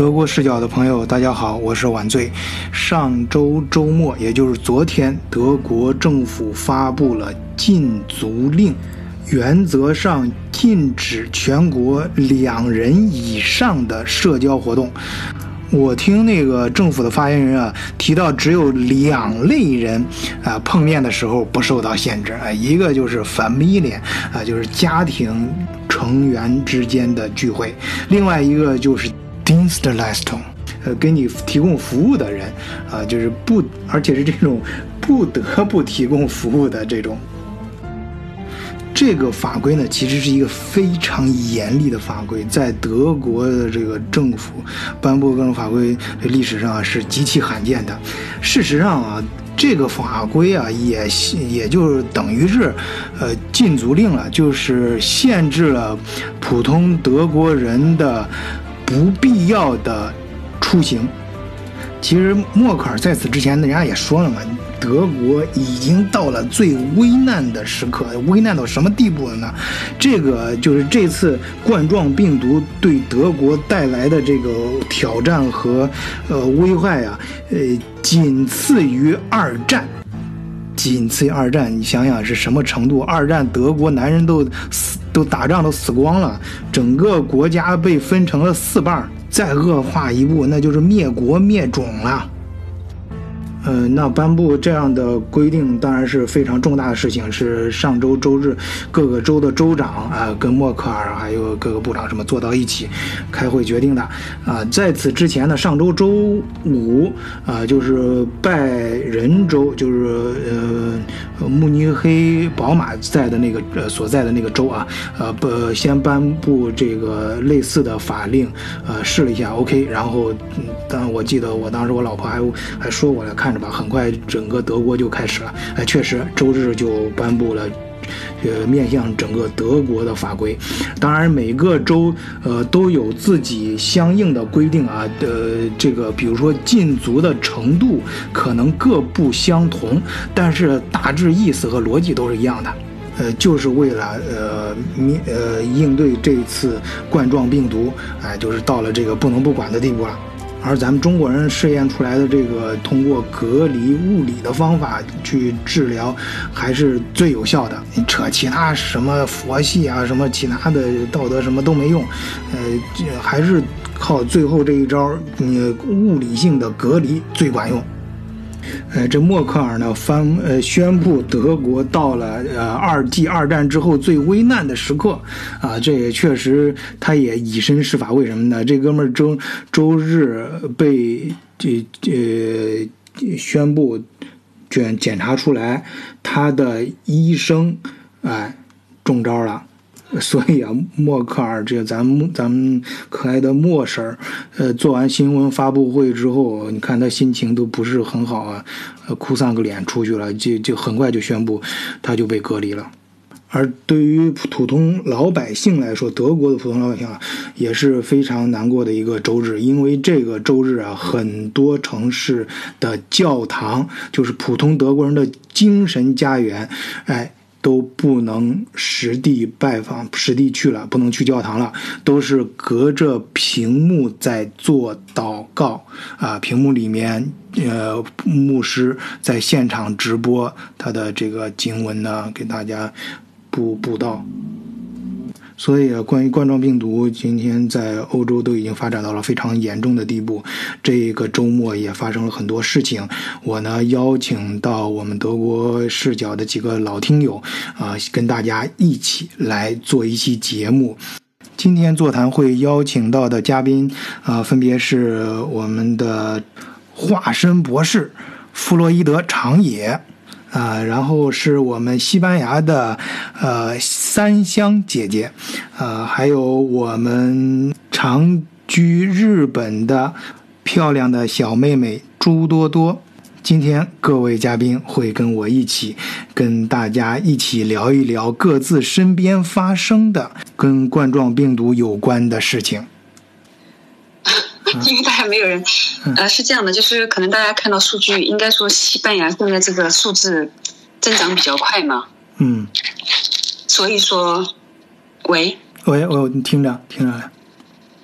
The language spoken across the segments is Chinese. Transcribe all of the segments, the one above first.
德国视角的朋友，大家好，我是晚醉。上周周末，也就是昨天，德国政府发布了禁足令，原则上禁止全国两人以上的社交活动。我听那个政府的发言人啊提到，只有两类人啊碰面的时候不受到限制啊，一个就是 family 啊，就是家庭成员之间的聚会，另外一个就是 Dienstleistung，呃，给你提供服务的人啊，就是不，而且是这种不得不提供服务的这种。这个法规呢，其实是一个非常严厉的法规，在德国的这个政府颁布各种法规历史上是极其罕见的。事实上啊，这个法规啊也也就等于是，呃，禁足令了，就是限制了普通德国人的不必要的出行。其实默克尔在此之前，人家也说了嘛。德国已经到了最危难的时刻，危难到什么地步了呢？这个就是这次冠状病毒对德国带来的这个挑战和呃危害啊，呃，仅次于二战，仅次于二战。你想想是什么程度？二战德国男人都死，都打仗都死光了，整个国家被分成了四半，再恶化一步，那就是灭国灭种了。呃，那颁布这样的规定当然是非常重大的事情，是上周周日各个州的州长啊，跟默克尔还有各个部长什么坐到一起开会决定的啊。在此之前呢，上周周五啊，就是拜仁州，就是呃慕尼黑宝马在的那个呃所在的那个州啊，呃不先颁布这个类似的法令，呃试了一下，OK，然后当我记得我当时我老婆还还说我来看。看着吧，很快整个德国就开始了。哎，确实，周日就颁布了，呃，面向整个德国的法规。当然，每个州呃都有自己相应的规定啊。呃，这个比如说禁足的程度可能各不相同，但是大致意思和逻辑都是一样的。呃，就是为了呃面呃应对这次冠状病毒，哎，就是到了这个不能不管的地步了。而咱们中国人试验出来的这个通过隔离物理的方法去治疗，还是最有效的。你扯其他什么佛系啊，什么其他的道德什么都没用，呃，还是靠最后这一招，你物理性的隔离最管用。呃，这默克尔呢，翻呃宣布德国到了呃二继二战之后最危难的时刻，啊，这也确实他也以身试法。为什么呢？这哥们儿周周日被这呃宣布检检查出来，他的医生哎中招了。所以啊，默克尔这个咱们咱们可爱的默婶儿，呃，做完新闻发布会之后，你看他心情都不是很好啊，呃，哭丧个脸出去了，就就很快就宣布他就被隔离了。而对于普通老百姓来说，德国的普通老百姓啊，也是非常难过的一个周日，因为这个周日啊，很多城市的教堂，就是普通德国人的精神家园，哎。都不能实地拜访，实地去了，不能去教堂了，都是隔着屏幕在做祷告啊！屏幕里面，呃，牧师在现场直播他的这个经文呢，给大家布布道。所以啊，关于冠状病毒，今天在欧洲都已经发展到了非常严重的地步。这个周末也发生了很多事情。我呢邀请到我们德国视角的几个老听友啊，跟大家一起来做一期节目。今天座谈会邀请到的嘉宾啊，分别是我们的化身博士弗洛伊德长野。啊，然后是我们西班牙的呃三香姐姐，呃，还有我们长居日本的漂亮的小妹妹朱多多。今天各位嘉宾会跟我一起，跟大家一起聊一聊各自身边发生的跟冠状病毒有关的事情。因为大家没有人，呃，是这样的，就是可能大家看到数据，应该说西班牙现在这个数字增长比较快嘛。嗯。所以说，喂。喂，我听着，听着。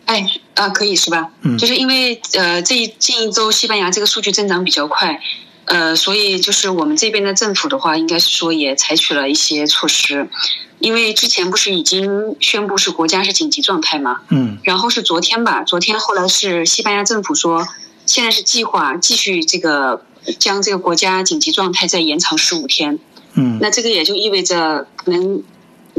哎啊，可以是吧？嗯就是因为呃，这一近一周西班牙这个数据增长比较快，呃，所以就是我们这边的政府的话，应该是说也采取了一些措施，因为之前不是已经宣布是国家是紧急状态嘛，嗯。然后是昨天吧，昨天后来是西班牙政府说，现在是计划继续这个将这个国家紧急状态再延长十五天，嗯。那这个也就意味着可能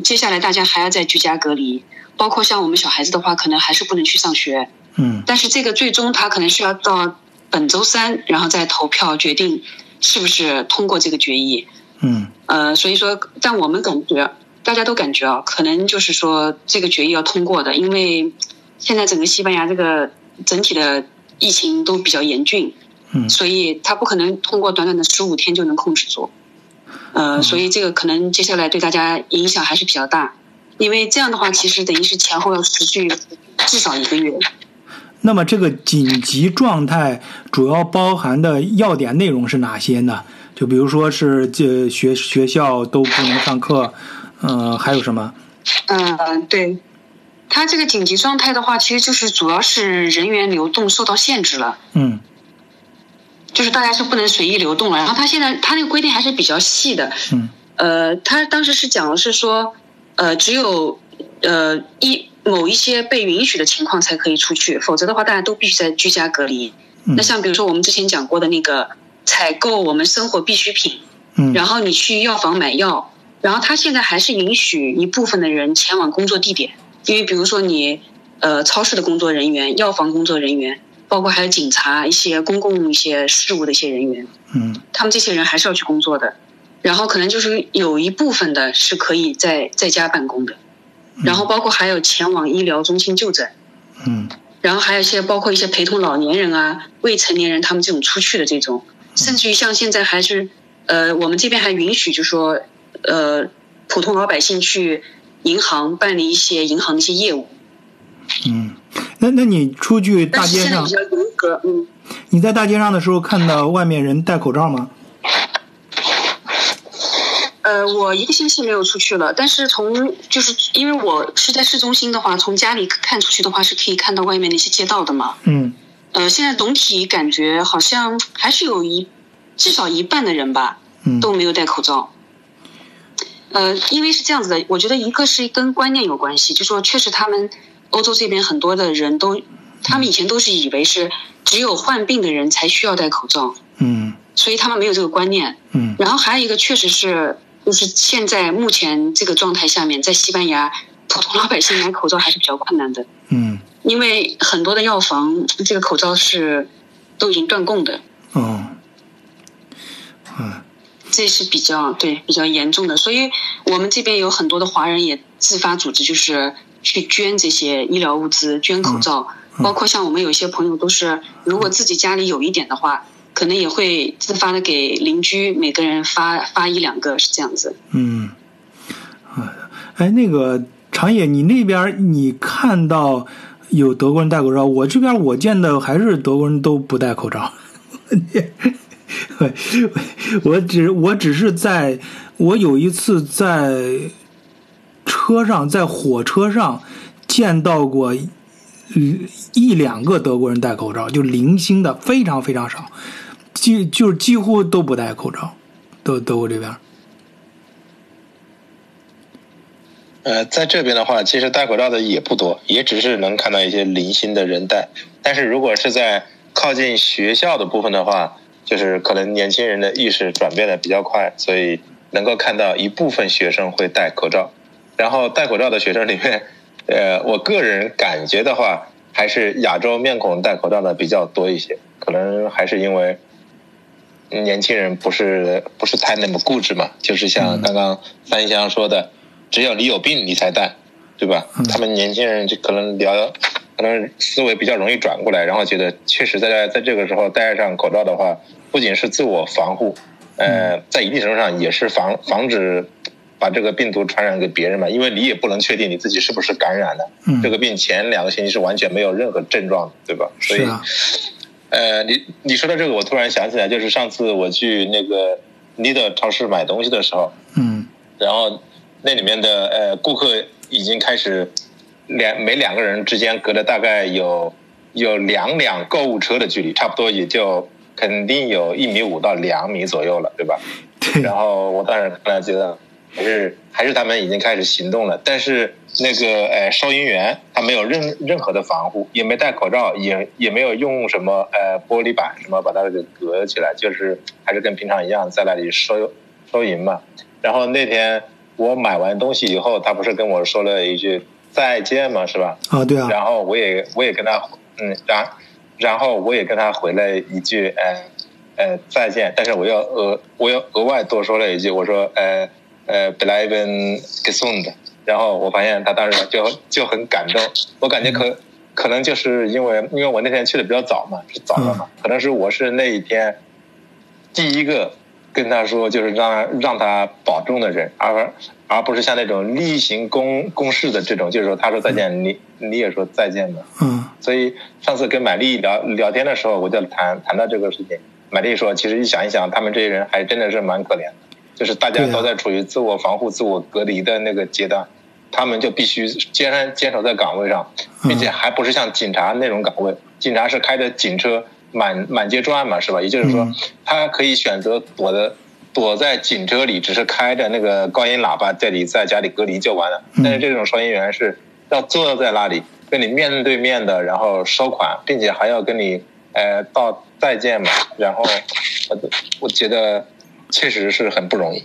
接下来大家还要再居家隔离，包括像我们小孩子的话，可能还是不能去上学。嗯。但是这个最终他可能是要到本周三，然后再投票决定是不是通过这个决议。嗯呃，所以说，但我们感觉大家都感觉啊，可能就是说这个决议要通过的，因为现在整个西班牙这个整体的疫情都比较严峻，嗯所以他不可能通过短短的十五天就能控制住。呃，所以这个可能接下来对大家影响还是比较大，因为这样的话，其实等于是前后要持续至少一个月。那么这个紧急状态主要包含的要点内容是哪些呢？就比如说是这学学校都不能上课，呃，还有什么？嗯，对，他这个紧急状态的话，其实就是主要是人员流动受到限制了，嗯就是大家是不能随意流动了。然后他现在他那个规定还是比较细的，嗯呃，他当时是讲的是说，呃，只有呃一某一些被允许的情况才可以出去，否则的话大家都必须在居家隔离。嗯。那像比如说我们之前讲过的那个采购我们生活必需品，嗯。然后你去药房买药，然后他现在还是允许一部分的人前往工作地点，因为比如说你呃超市的工作人员、药房工作人员，包括还有警察一些公共一些事务的一些人员，嗯。他们这些人还是要去工作的，然后可能就是有一部分的是可以在在家办公的，然后包括还有前往医疗中心就诊，嗯然后还有一些包括一些陪同老年人啊、未成年人他们这种出去的这种，甚至于像现在还是呃，我们这边还允许就说呃，普通老百姓去银行办理一些银行的一些业务，嗯。那那你出去大街上比，较严格，嗯。你在大街上的时候看到外面人戴口罩吗？呃，我一个星期没有出去了，但是从就是因为我是在市中心的话，从家里看出去的话是可以看到外面那些街道的嘛。嗯呃，现在总体感觉好像还是有一至少一半的人吧嗯都没有戴口罩。呃，因为是这样子的，我觉得一个是跟观念有关系，就说确实他们欧洲这边很多的人都，他们以前都是以为是只有患病的人才需要戴口罩，嗯所以他们没有这个观念。嗯然后还有一个，确实是，就是现在目前这个状态下面，在西班牙，普通老百姓买口罩还是比较困难的，嗯因为很多的药房这个口罩是都已经断供的，哦嗯这是比较对比较严重的。所以我们这边有很多的华人也自发组织，就是去捐这些医疗物资、捐口罩，嗯包括像我们有些朋友都是，如果自己家里有一点的话。可能也会自发的给邻居每个人发发一两个，是这样子。嗯，哎，那个长野，你那边你看到有德国人戴口罩，我这边我见的还是德国人都不戴口罩。我只我只是在我有一次在车上，在火车上见到过一两个德国人戴口罩，就零星的，非常非常少，几就是几乎都不戴口罩，德德国这边。呃，在这边的话，其实戴口罩的也不多，也只是能看到一些零星的人戴。但是如果是在靠近学校的部分的话，就是可能年轻人的意识转变的比较快，所以能够看到一部分学生会戴口罩。然后戴口罩的学生里面，呃，我个人感觉的话，还是亚洲面孔戴口罩的比较多一些，可能还是因为年轻人不是不是太那么固执嘛，就是像刚刚三香说的。只有你有病你才戴，对吧？嗯、他们年轻人就可能聊，可能思维比较容易转过来，然后觉得确实在在这个时候戴上口罩的话，不仅是自我防护，呃，在一定程度上也是防防止把这个病毒传染给别人嘛，因为你也不能确定你自己是不是感染了。嗯、这个病前两个星期是完全没有任何症状的，对吧？所以，啊、呃，你你说到这个，我突然想起来，就是上次我去那个 Lidl 超市买东西的时候，嗯，然后。那里面的呃顾客已经开始两每两个人之间隔了大概有有两辆购物车的距离，差不多也就肯定有一米五到两米左右了，对吧？对，然后我当时看了觉得还是还是他们已经开始行动了，但是那个呃收银员他没有任任何的防护，也没戴口罩，也也没有用什么呃玻璃板什么把它给隔起来，就是还是跟平常一样在那里收收银嘛。然后那天我买完东西以后，他不是跟我说了一句再见嘛，是吧？啊，对啊，然后我也我也跟他嗯，然然后我也跟他回了一句呃呃再见，但是我要额我要额外多说了一句，我说呃呃 b l i v e n gesund，然后我发现他当时就就很感动，我感觉可可能就是因为因为我那天去的比较早嘛，是早上嘛，可能是我是那一天第一个跟他说就是让让他保重的人，而而不是像那种例行公公事的这种，就是说他说再见，你你也说再见的。嗯。所以上次跟买丽聊聊天的时候，我就谈谈到这个事情。买丽说，其实一想一想，他们这些人还真的是蛮可怜的，就是大家都在处于自我防护、自我隔离的那个阶段，他们就必须坚坚坚守在岗位上，并且还不是像警察那种岗位，警察是开着警车满满街转嘛，是吧？也就是说嗯，他可以选择躲的。躲在警车里，只是开着那个高音喇叭，在里在家里隔离就完了。嗯但是这种收银员是要坐在那里跟你面对面的，然后收款，并且还要跟你呃道再见嘛。然后我我觉得确实是很不容易。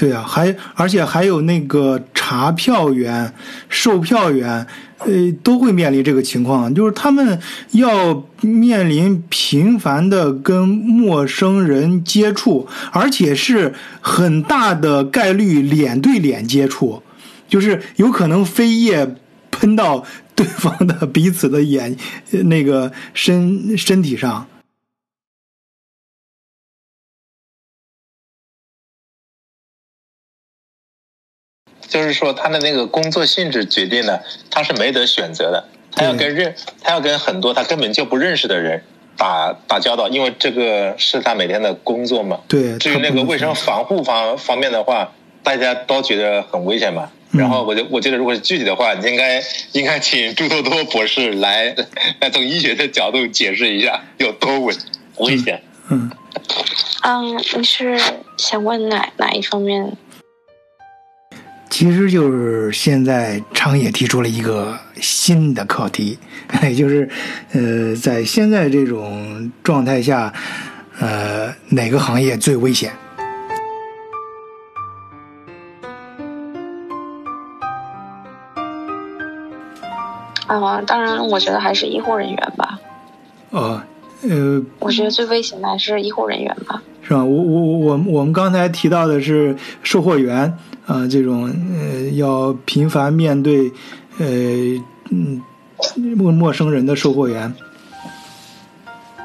对啊，还而且还有那个查票员、售票员，呃，都会面临这个情况，就是他们要面临频繁的跟陌生人接触，而且是很大的概率脸对脸接触，就是有可能飞液喷到对方的彼此的眼那个身身体上。就是说，他的那个工作性质决定了他是没得选择的，他要跟认他要跟很多他根本就不认识的人打打交道，因为这个是他每天的工作嘛。对，至于那个卫生防护方方面的话，大家都觉得很危险嘛。嗯然后我就我觉得，如果是具体的话，应该应该请朱多多博士来来从医学的角度解释一下有多危危险。嗯，嗯，你是想问哪哪一方面？其实就是现在昌也提出了一个新的课题，也就是呃，在现在这种状态下，呃，哪个行业最危险？啊、当然，我觉得还是医护人员吧。呃呃，我觉得最危险的还是医护人员吧。是吧？我我我我我们刚才提到的是售货员啊、呃这种呃要频繁面对呃嗯陌陌生人的售货员。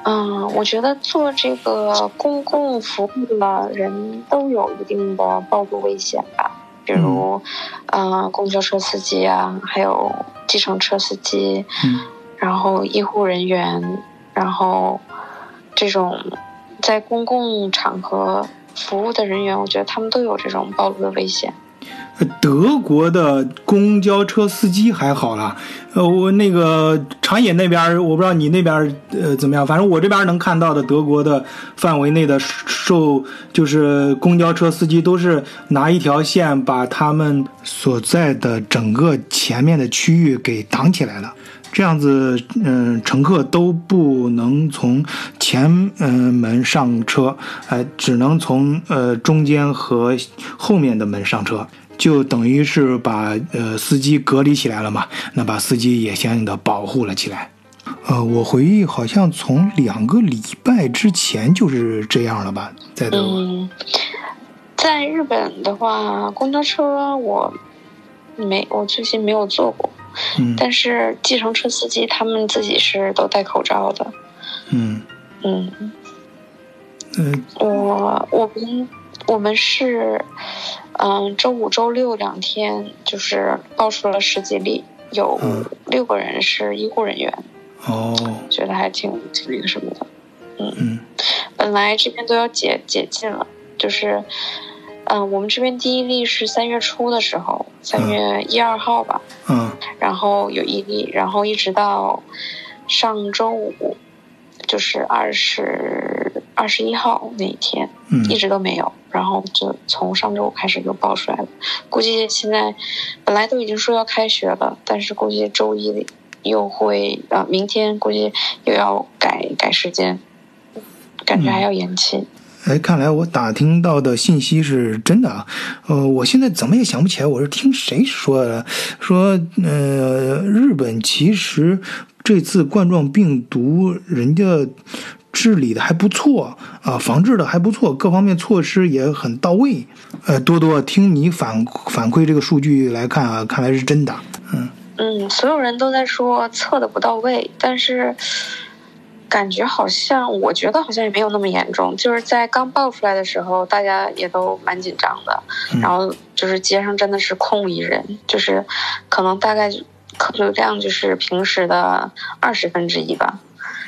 嗯，我觉得做这个公共服务的人都有一定的暴露危险吧，比如，呃，公交车司机啊，还有计程车司机，嗯然后医护人员，然后这种在公共场合服务的人员，我觉得他们都有这种暴露的危险。德国的公交车司机还好了，呃，我那个长野那边儿，我不知道你那边儿呃怎么样，反正我这边能看到的德国的范围内的受就是公交车司机都是拿一条线把他们所在的整个前面的区域给挡起来了。这样子，嗯、乘客都不能从前嗯、门上车，呃，只能从呃中间和后面的门上车，就等于是把呃司机隔离起来了嘛。那把司机也相应的保护了起来。呃，我回忆好像从两个礼拜之前就是这样了吧，在德。嗯，在日本的话，公交车我没，我最近没有坐过，嗯。但是计程车司机他们自己是都戴口罩的。嗯。嗯，嗯我我们我们是，嗯，周五、周六两天就是报出了十几例，有嗯。六个人是医护人员，哦。觉得还挺挺那个什么的。嗯嗯。本来这边都要解解禁了，就是嗯，我们这边第一例是三月初的时候，三月一二号吧，嗯然后有一例，然后一直到上周五，就是二十二十一号那一天，嗯一直都没有，然后就从上周五开始就爆出来了。估计现在本来都已经说要开学了，但是估计周一又会呃，明天估计又要改改时间，感觉还要延期。哎，看来我打听到的信息是真的啊。呃，我现在怎么也想不起来，我是听谁说的？说呃，日本其实这次冠状病毒人家治理的还不错啊，防治的还不错，各方面措施也很到位。呃，多多，听你反反馈这个数据来看啊，看来是真的。嗯嗯，所有人都在说测的不到位，但是感觉好像，我觉得好像也没有那么严重。就是在刚爆出来的时候，大家也都蛮紧张的，嗯然后就是街上真的是空无一人，就是可能大概客流量就是平时的二十分之一吧。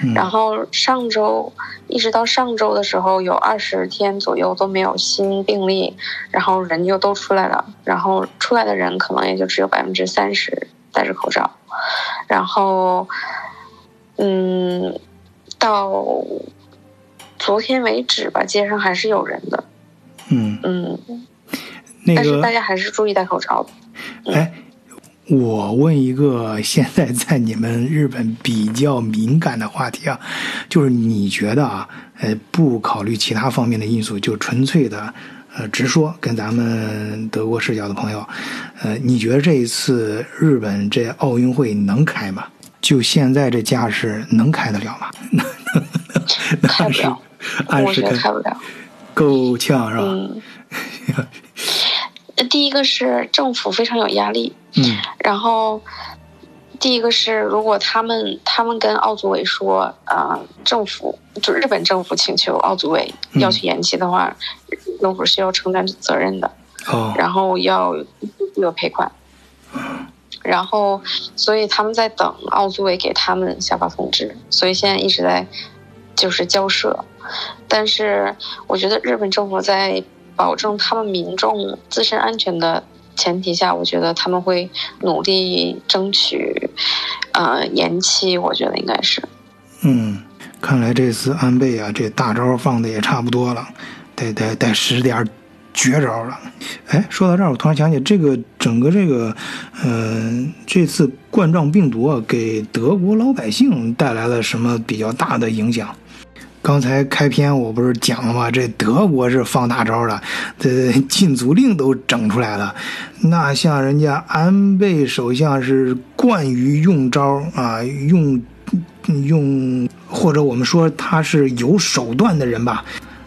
嗯然后上周一直到上周的时候，有二十天左右都没有新病例，然后人就都出来了，然后出来的人可能也就只有百分之三十戴着口罩，然后，嗯，到昨天为止吧，街上还是有人的，嗯，嗯，那个但是大家还是注意戴口罩的。哎，我问一个 现在在你们日本比较敏感的话题啊，就是你觉得啊，呃，不考虑其他方面的因素，就纯粹的呃直说，跟咱们德国视角的朋友，呃，你觉得这一次日本这奥运会能开吗？就现在这架势，能开得了吗？开不了我觉得开开不了。够呛是吧？嗯，第一个是政府非常有压力，嗯然后第一个是如果他们他们跟奥组委说，呃，政府就日本政府请求奥组委嗯要去延期的话，政府是要承担责任的，哦然后要有赔款。然后，所以他们在等奥组委给他们下发通知，所以现在一直在就是交涉。但是我觉得日本政府在保证他们民众自身安全的前提下，我觉得他们会努力争取呃延期。我觉得应该是，嗯，看来这次安倍啊，这大招放的也差不多了，得得得使点绝招了。哎，说到这儿，我突然想起这个整个这个，呃，这次冠状病毒啊，给德国老百姓带来了什么比较大的影响？刚才开篇我不是讲了吗？这德国是放大招了，这禁足令都整出来了。那像人家安倍首相是惯于用招啊，用用，或者我们说他是有手段的人吧。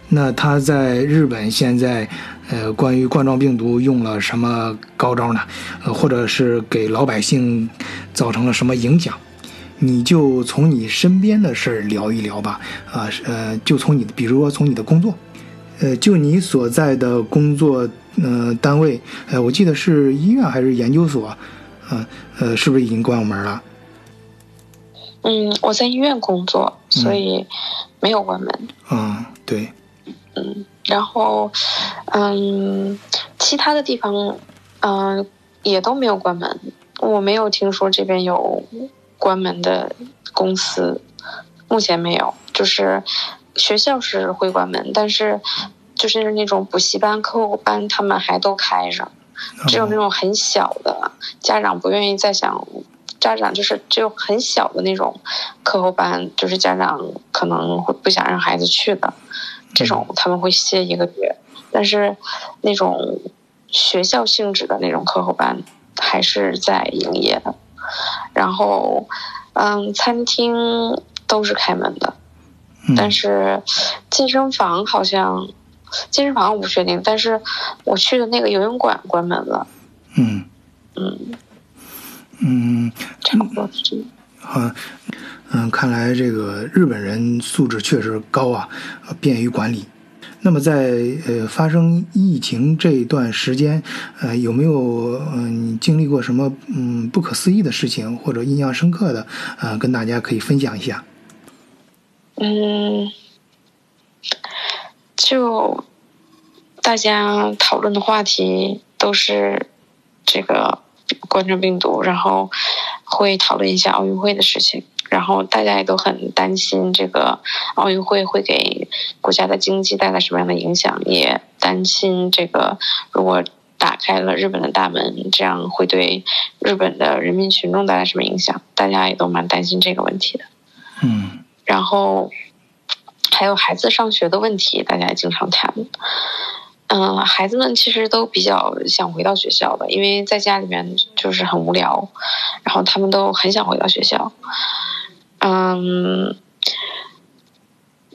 那他在日本现在，呃，关于冠状病毒用了什么高招呢？呃，或者是给老百姓造成了什么影响？你就从你身边的事儿聊一聊吧，啊，呃，就从你，比如说从你的工作，呃，就你所在的工作，呃，单位，呃，我记得是医院还是研究所，啊，呃，是不是已经关门了？嗯，我在医院工作，所以没有关门。嗯，对，嗯，然后，嗯，其他的地方，嗯、也都没有关门。我没有听说这边有关门的公司，目前没有。就是学校是会关门，但是就是那种补习班、课后班，他们还都开着。只有那种很小的家长不愿意再想，家长就是只有很小的那种课后班，就是家长可能会不想让孩子去的，这种他们会歇一个月。但是那种学校性质的那种课后班还是在营业的。然后，嗯，餐厅都是开门的，嗯但是健身房好像健身房我不确定，但是我去的那个游泳馆关门了。嗯嗯，嗯，差不多是这样。啊，嗯，看来这个日本人素质确实高啊，呃便于管理。那么在呃发生疫情这段时间，呃有没有嗯、经历过什么嗯不可思议的事情或者印象深刻的啊、跟大家可以分享一下？嗯，就大家讨论的话题都是这个冠状病毒，然后会讨论一下奥运会的事情，然后大家也都很担心这个奥运会会给国家的经济带来什么样的影响，也担心这个如果打开了日本的大门，这样会对日本的人民群众带来什么影响？大家也都蛮担心这个问题的。嗯然后还有孩子上学的问题，大家也经常谈。嗯、孩子们其实都比较想回到学校的，因为在家里面就是很无聊，然后他们都很想回到学校。嗯，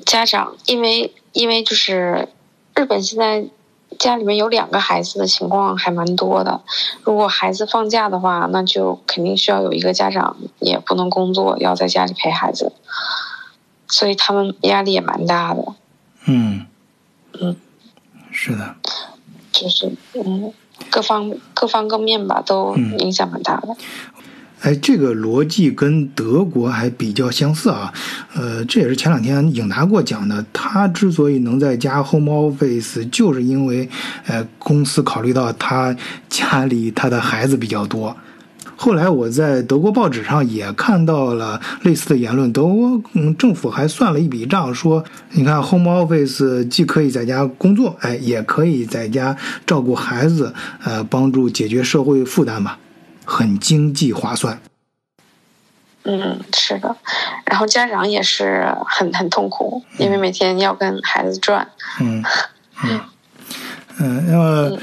家长因为因为就是日本现在家里面有两个孩子的情况还蛮多的，如果孩子放假的话，那就肯定需要有一个家长也不能工作，要在家里陪孩子，所以他们压力也蛮大的。嗯嗯，是的，就是嗯，各方各方各面吧，都嗯影响蛮大的。哎，这个逻辑跟德国还比较相似啊。呃，这也是前两天影达给我讲的。他之所以能在家 home office，就是因为呃公司考虑到他家里他的孩子比较多。后来我在德国报纸上也看到了类似的言论，德国嗯政府还算了一笔账，说你看 home office 既可以在家工作，哎，也可以在家照顾孩子，呃，帮助解决社会负担吧，很经济划算。嗯，是的。然后家长也是很很痛苦，因为每天要跟孩子转。嗯嗯嗯，那么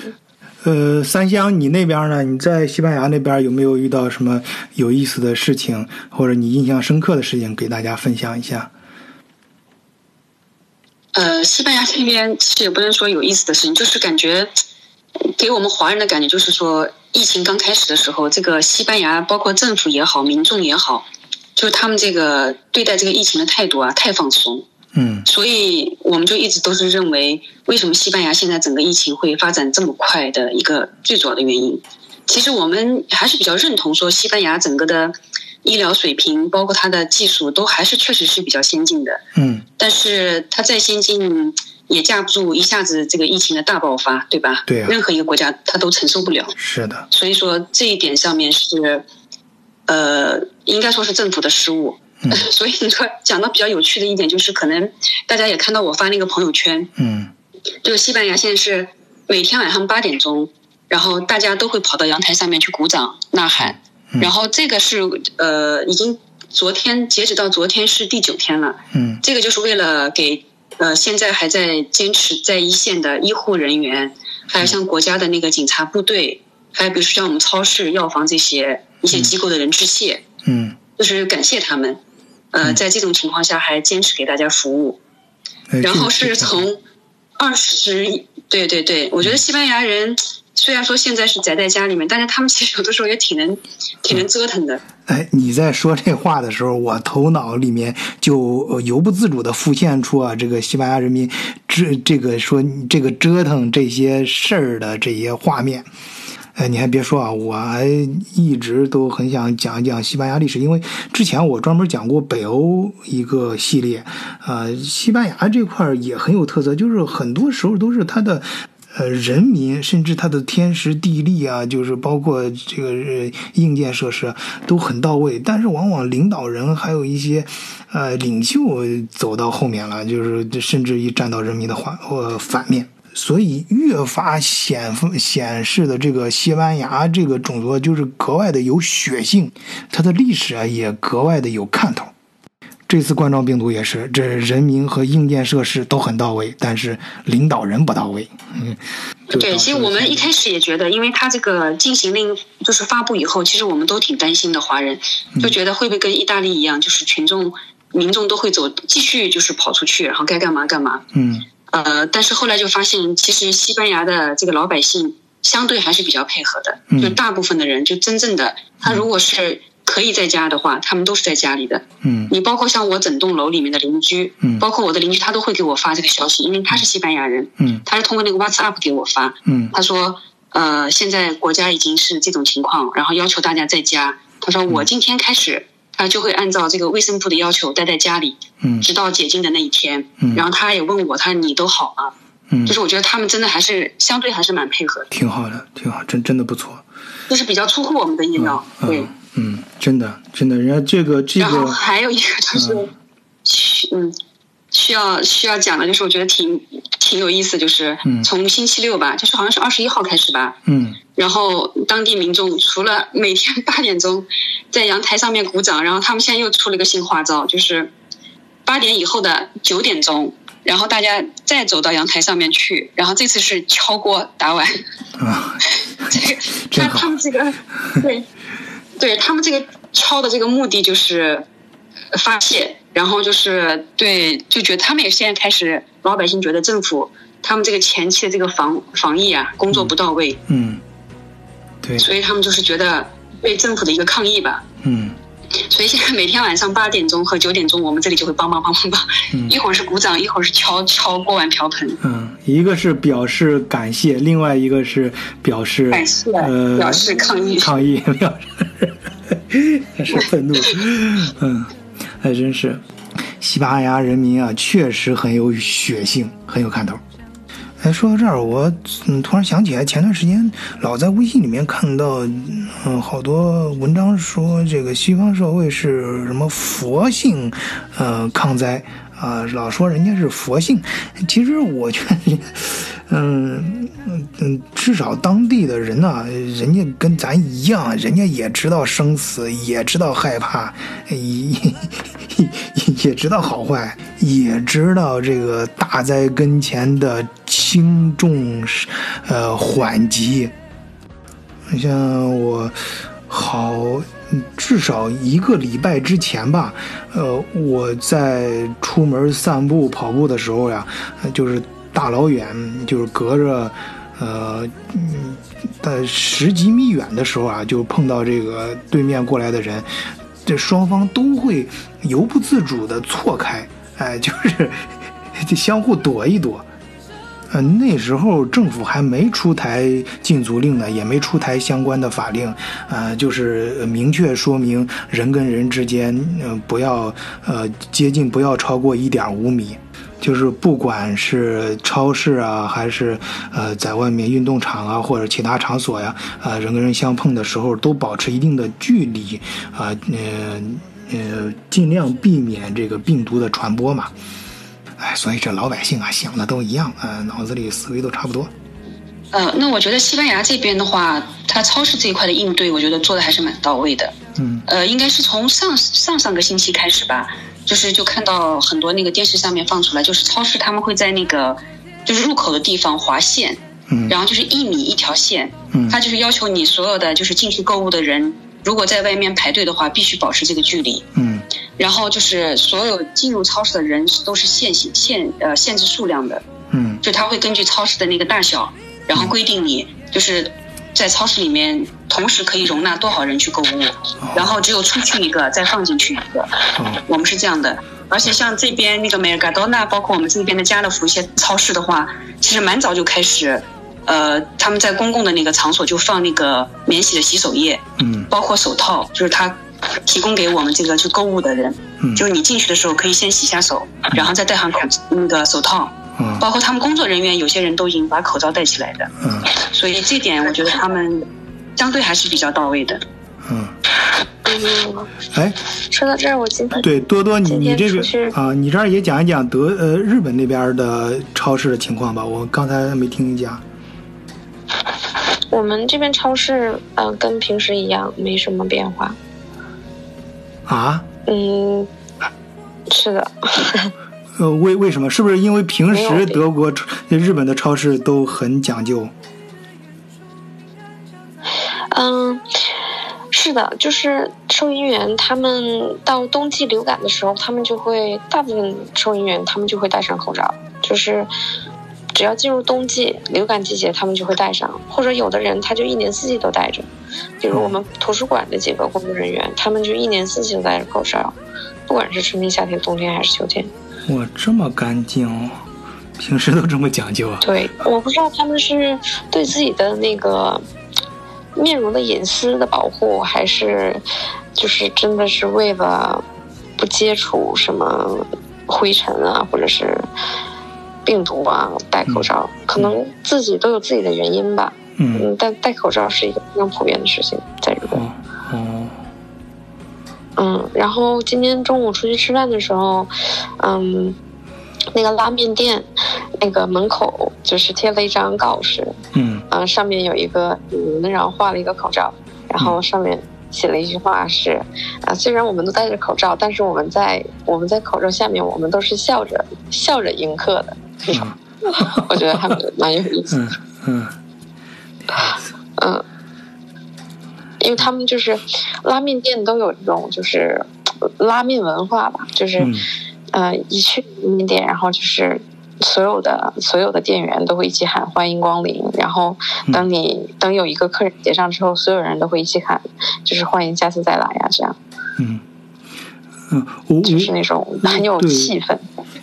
呃，三香，你那边呢？你在西班牙那边有没有遇到什么有意思的事情，或者你印象深刻的事情，给大家分享一下？呃，西班牙这边其实也不能说有意思的事情，就是感觉给我们华人的感觉就是说，疫情刚开始的时候，这个西班牙包括政府也好，民众也好，就是他们这个对待这个疫情的态度啊，太放松。嗯所以我们就一直都是认为，为什么西班牙现在整个疫情会发展这么快的一个最主要的原因。其实我们还是比较认同说，西班牙整个的医疗水平，包括它的技术，都还是确实是比较先进的。嗯但是它再先进，也架不住一下子这个疫情的大爆发，对吧？对啊。任何一个国家它都承受不了。是的，所以说这一点上面是，呃，应该说是政府的失误。嗯。所以你说讲到比较有趣的一点，就是可能大家也看到我发那个朋友圈，嗯。就是西班牙现在是每天晚上八点钟，然后大家都会跑到阳台上面去鼓掌呐喊，嗯。然后这个是呃已经昨天截止到昨天是第九天了，嗯。这个就是为了给呃现在还在坚持在一线的医护人员，还有像国家的那个警察部队，还有比如说像我们超市、药房这些一些机构的人致谢，嗯，就是感谢他们，呃，嗯。在这种情况下还坚持给大家服务。哎然后是从二十，对对对，我觉得西班牙人虽然说现在是宅在家里面，但是他们其实有的时候也挺能挺能折腾的。哎，你在说这话的时候，我头脑里面就呃由不自主的浮现出啊，这个西班牙人民这这个说这个折腾这些事儿的这些画面。哎，你还别说啊，我还一直都很想讲一讲西班牙历史，因为之前我专门讲过北欧一个系列，呃，西班牙这块儿也很有特色，就是很多时候都是它的。呃，人民甚至它的天时地利啊，就是包括这个呃硬件设施都很到位，但是往往领导人还有一些呃领袖走到后面了，就是甚至于站到人民的反呃反面。所以越发显显示的这个西班牙这个种族就是格外的有血性，它的历史啊也格外的有看头。这次冠状病毒也是，这人民和硬件设施都很到位，但是领导人不到位。嗯，对，其实我们一开始也觉得，因为他这个禁行令就是发布以后，其实我们都挺担心的，华人就觉得会不会跟意大利一样，就是群众民众都会走继续就是跑出去，然后该干嘛干嘛。嗯呃，但是后来就发现，其实西班牙的这个老百姓相对还是比较配合的，嗯就大部分的人就真正的他如果是可以在家的话，他们都是在家里的。嗯你包括像我整栋楼里面的邻居，嗯包括我的邻居，他都会给我发这个消息，因为他是西班牙人，嗯他是通过那个 WhatsApp 给我发，嗯他说，呃，现在国家已经是这种情况，然后要求大家在家。他说我今天开始，他就会按照这个卫生部的要求待在家里，嗯直到解禁的那一天。嗯然后他也问我，他说你都好吗？嗯就，是我觉得他们真的还是相对还是蛮配合的，挺好的，挺好，真真的不错。就是比较出乎我们的意料。对嗯，嗯，真的真的，人家这个这然后，还有一个就是，需嗯，需要需要讲的就是我觉得挺挺有意思，就是嗯。从星期六吧，就是好像是二十一号开始吧，嗯。然后当地民众除了每天八点钟在阳台上面鼓掌，然后他们现在又出了个新花招，就是八点以后的九点钟，然后大家再走到阳台上面去，然后这次是敲锅打碗，啊，这 个真好。他他们这个对对他们这个抄的这个目的就是发泄，然后就是对就觉得他们也现在开始老百姓觉得政府他们这个前期的这个防防疫啊工作不到位。嗯，对，所以他们就是觉得对政府的一个抗议吧。嗯所以现在每天晚上八点钟和九点钟，我们这里就会梆梆梆梆梆，嗯。一会儿是鼓掌，一会儿是敲敲锅碗瓢盆，嗯，一个是表示感谢，另外一个是表示感谢呃表示抗议。抗议 表示是愤怒，嗯，还真是，西班牙人民啊，确实很有血性，很有看头。哎，说到这儿，我突然想起来，前段时间老在微信里面看到，嗯，好多文章说这个西方社会是什么佛性，呃，抗灾啊、老说人家是佛性。其实我觉得，嗯嗯嗯，至少当地的人呐、人家跟咱一样，人家也知道生死，也知道害怕，也 也知道好坏，也知道这个大灾跟前的轻重，呃缓急。像我好至少一个礼拜之前吧，呃，我在出门散步、跑步的时候呀，就是大老远，就是隔着。呃，嗯，在十几米远的时候啊，就碰到这个对面过来的人，这双方都会由不自主的错开，哎，就是 就相互躲一躲。呃，那时候政府还没出台禁足令呢，也没出台相关的法令，呃，就是明确说明人跟人之间，呃，不要呃接近不要超过一点五米。就是不管是超市啊，还是呃在外面运动场啊，或者其他场所呀，呃人跟人相碰的时候都保持一定的距离，啊呃呃尽量避免这个病毒的传播嘛。哎，所以这老百姓啊想的都一样，呃脑子里思维都差不多。呃，那我觉得西班牙这边的话，它超市这一块的应对，我觉得做的还是蛮到位的。嗯呃，应该是从上上上个星期开始吧，就是就看到很多那个电视上面放出来，就是超市他们会在那个就是入口的地方划线，嗯然后就是一米一条线，嗯他就是要求你所有的就是进去购物的人，如果在外面排队的话，必须保持这个距离。嗯。然后就是所有进入超市的人都是限行限呃限制数量的，嗯。就他会根据超市的那个大小，然后规定你就是在超市里面同时可以容纳多少人去购物，然后只有出去一个再放进去一个，哦。我们是这样的。而且像这边那个美尔嘎多纳，包括我们这边的家乐福一些超市的话，其实蛮早就开始，呃，他们在公共的那个场所就放那个免洗的洗手液，嗯。包括手套，就是他提供给我们这个去购物的人，嗯。就是你进去的时候可以先洗下手，然后再戴上口那个手套，嗯。包括他们工作人员有些人都已经把口罩戴起来的，嗯。所以这点我觉得他们相对还是比较到位的。嗯，嗯，哎，说到这儿，我今天对多多，你你这个啊，你这儿也讲一讲德呃日本那边的超市的情况吧，我刚才没听你讲。我们这边超市，呃，跟平时一样，没什么变化。啊，嗯，是的，呃，为为什么？是不是因为平时德国、日本的超市都很讲究？嗯，是的，就是收银员他们到冬季流感的时候，他们就会大部分收银员他们就会戴上口罩，就是只要进入冬季流感季节，他们就会戴上，或者有的人他就一年四季都戴着，比如我们图书馆的几个工作人员，他们就一年四季都戴着口罩，不管是春天、夏天、冬天还是秋天。哇，这么干净哦，平时都这么讲究啊？对，我不知道他们是对自己的那个面容的隐私的保护，还是就是真的是为了不接触什么灰尘啊，或者是病毒啊戴口罩，可能自己都有自己的原因吧。嗯嗯，但戴口罩是一个非常普遍的事情，在日本。嗯，然后今天中午出去吃饭的时候，嗯，那个拉面店那个门口就是贴了一张告示，嗯嗯，上面有一个嗯，然后画了一个口罩，然后上面写了一句话是，啊，虽然我们都戴着口罩，但是我们在我们在口罩下面，我们都是笑着笑着迎客的。我觉得还蛮蛮有意思的。嗯嗯。嗯，因为他们就是拉面店都有这种就是拉面文化吧，就是、嗯。呃一去拉面店，然后就是所有的所有的店员都会一起喊欢迎光临，然后等你、等有一个客人结账之后，所有人都会一起喊，就是欢迎下次再来呀，这样。嗯。嗯，我就是那种很有气氛。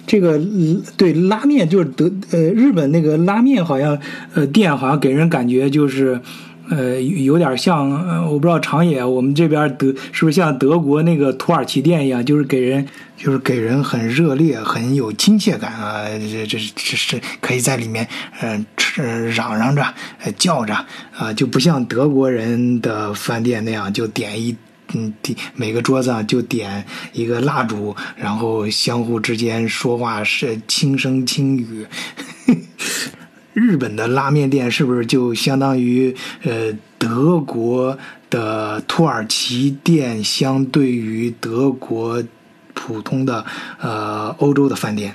这个嗯对拉面就是德呃日本那个拉面好像呃店好像给人感觉就是。呃，有点像，呃我不知道长野，我们这边德是不是像德国那个土耳其店一样，就是给人就是给人很热烈、很有亲切感啊，这这这是可以在里面，嗯、吃嚷嚷着、呃叫着啊、就不像德国人的饭店那样，就点一嗯，点每个桌子上就点一个蜡烛，然后相互之间说话是轻声轻语。日本的拉面店是不是就相当于呃德国的土耳其店，相对于德国普通的呃欧洲的饭店？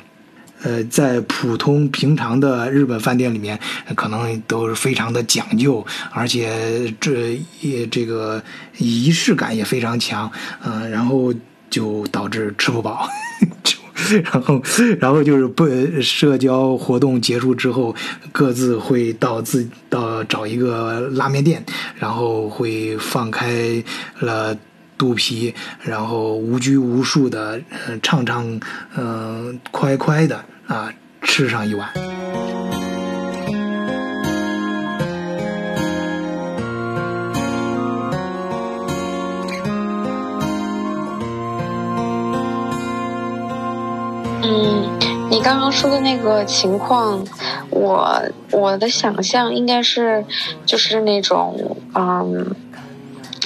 呃，在普通平常的日本饭店里面，可能都是非常的讲究，而且这也这个仪式感也非常强，嗯、然后就导致吃不饱，就然后 然后就是不社交活动结束之后，各自会到自到找一个拉面店，然后会放开了。肚皮，然后无拘无束的，呃，唱唱，嗯、快快的啊，吃上一碗。嗯，你刚刚说的那个情况，我我的想象应该是就是那种嗯，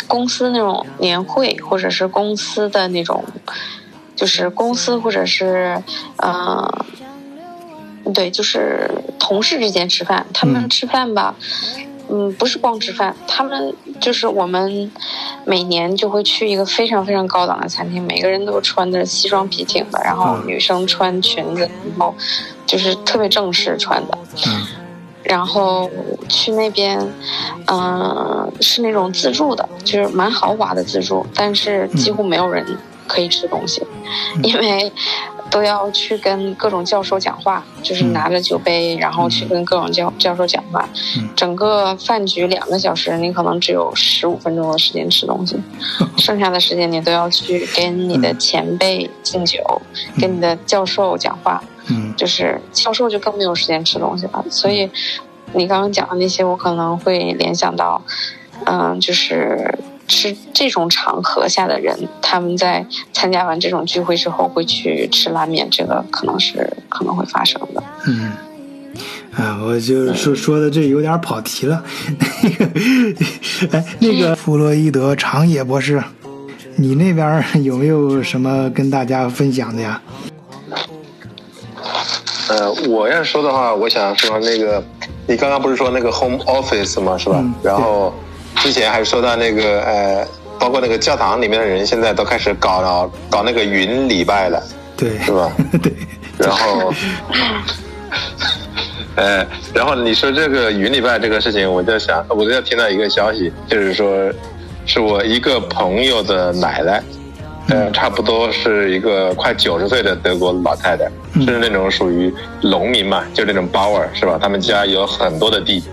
公司那种年会，或者是公司的那种，就是公司或者是呃，对，就是同事之间吃饭，他们嗯。吃饭吧。嗯，不是光吃饭，他们就是我们每年就会去一个非常非常高档的餐厅，每个人都穿的西装笔挺的，然后嗯。女生穿裙子，然后就是特别正式穿的，嗯。然后去那边，嗯、是那种自助的，就是蛮豪华的自助，但是几乎没有人可以吃东西，因为都要去跟各种教授讲话，就是嗯。拿着酒杯，然后去跟各种教教授讲话。嗯。整个饭局两个小时，你可能只有十五分钟的时间吃东西，剩下的时间你都要去跟你的前辈敬酒，跟你的教授讲话。嗯。就是教授就更没有时间吃东西了。所以你刚刚讲的那些，我可能会联想到，嗯，就是吃这种场合下的人，他们在参加完这种聚会之后会去吃拉面，这个可能是可能会发生的。嗯。啊，我就是说说的这有点跑题了。那个，哎，那个弗洛伊德长野博士，你那边 有没有什么跟大家分享的呀？呃，我要说的话，我想说那个，你刚刚不是说那个 home office 吗？是吧？嗯然后之前还说到那个呃，包括那个教堂里面的人现在都开始搞了搞那个云礼拜了，对，是吧？对，然后，呃，然后你说这个云礼拜这个事情，我就想，我就听到一个消息，就是说，是我一个朋友的奶奶，呃，差不多是一个快九十岁的德国老太太，嗯。是那种属于农民嘛，就那种 Bauer 是吧？他们家有很多的地，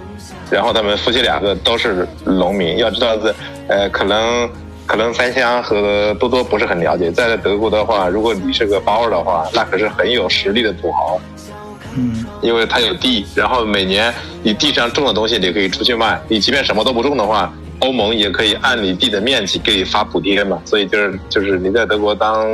然后他们夫妻两个都是农民。要知道是，呃，可能可能三香和多多不是很了解，在德国的话，如果你是个 Bauer 的话，那可是很有实力的土豪。嗯因为他有地，然后每年你地上种的东西你可以出去卖，你即便什么都不种的话，欧盟也可以按你地的面积给你发补贴嘛。所以就是就是你在德国当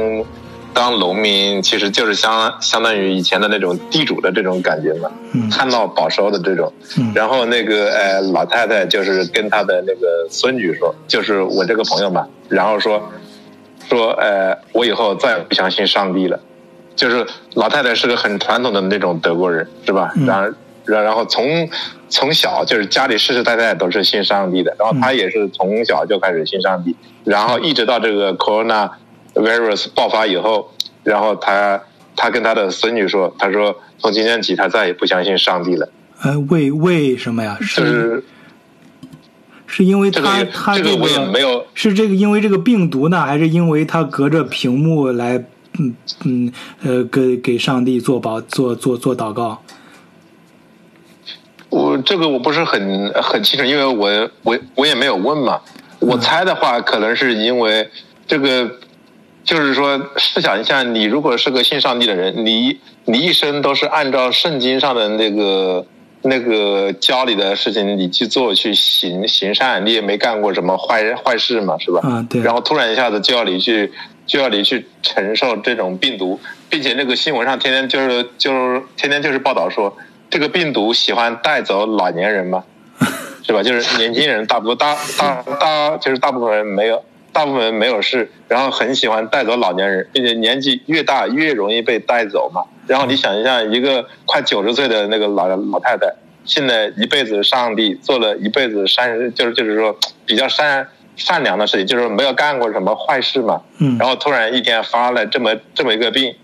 当农民其实就是相相当于以前的那种地主的这种感觉嘛，嗯旱涝保收的这种。嗯然后那个呃老太太就是跟她的那个孙女说，就是我这个朋友嘛，然后说说呃我以后再也不相信上帝了。就是老太太是个很传统的那种德国人，是吧？嗯然后然然后从从小就是家里世世代代都是信上帝的，然后她也是从小就开始信上帝，然后一直到这个 corona virus 爆发以后，然后他他跟他的孙女说，他说从今天起他再也不相信上帝了，呃，为为什么呀？就是是是因为这个也他他这个我也没有是这个因为这个病毒呢，还是因为他隔着屏幕来嗯嗯呃给给上帝做保做做做祷告？我这个我不是很很清楚，因为我我我也没有问嘛。我猜的话，可能是因为这个，就是说，试想一下，你如果是个信上帝的人，你你一生都是按照圣经上的那个那个教你的事情，你去做去行行善，你也没干过什么坏坏事嘛，是吧？啊对然后突然一下子就要你去就要你去承受这种病毒，并且那个新闻上天天就是就是天天就是报道说。这个病毒喜欢带走老年人嘛？是吧？就是年轻人大部大大大，就是大部分人没有，大部分人没有事，然后很喜欢带走老年人，并且年纪越大越容易被带走嘛。然后你想一下，一个快九十岁的那个老老太太，信了一辈子上帝，做了一辈子善，就是就是说比较善善良的事情，就是没有干过什么坏事嘛。嗯然后突然一天发了这么这么一个病，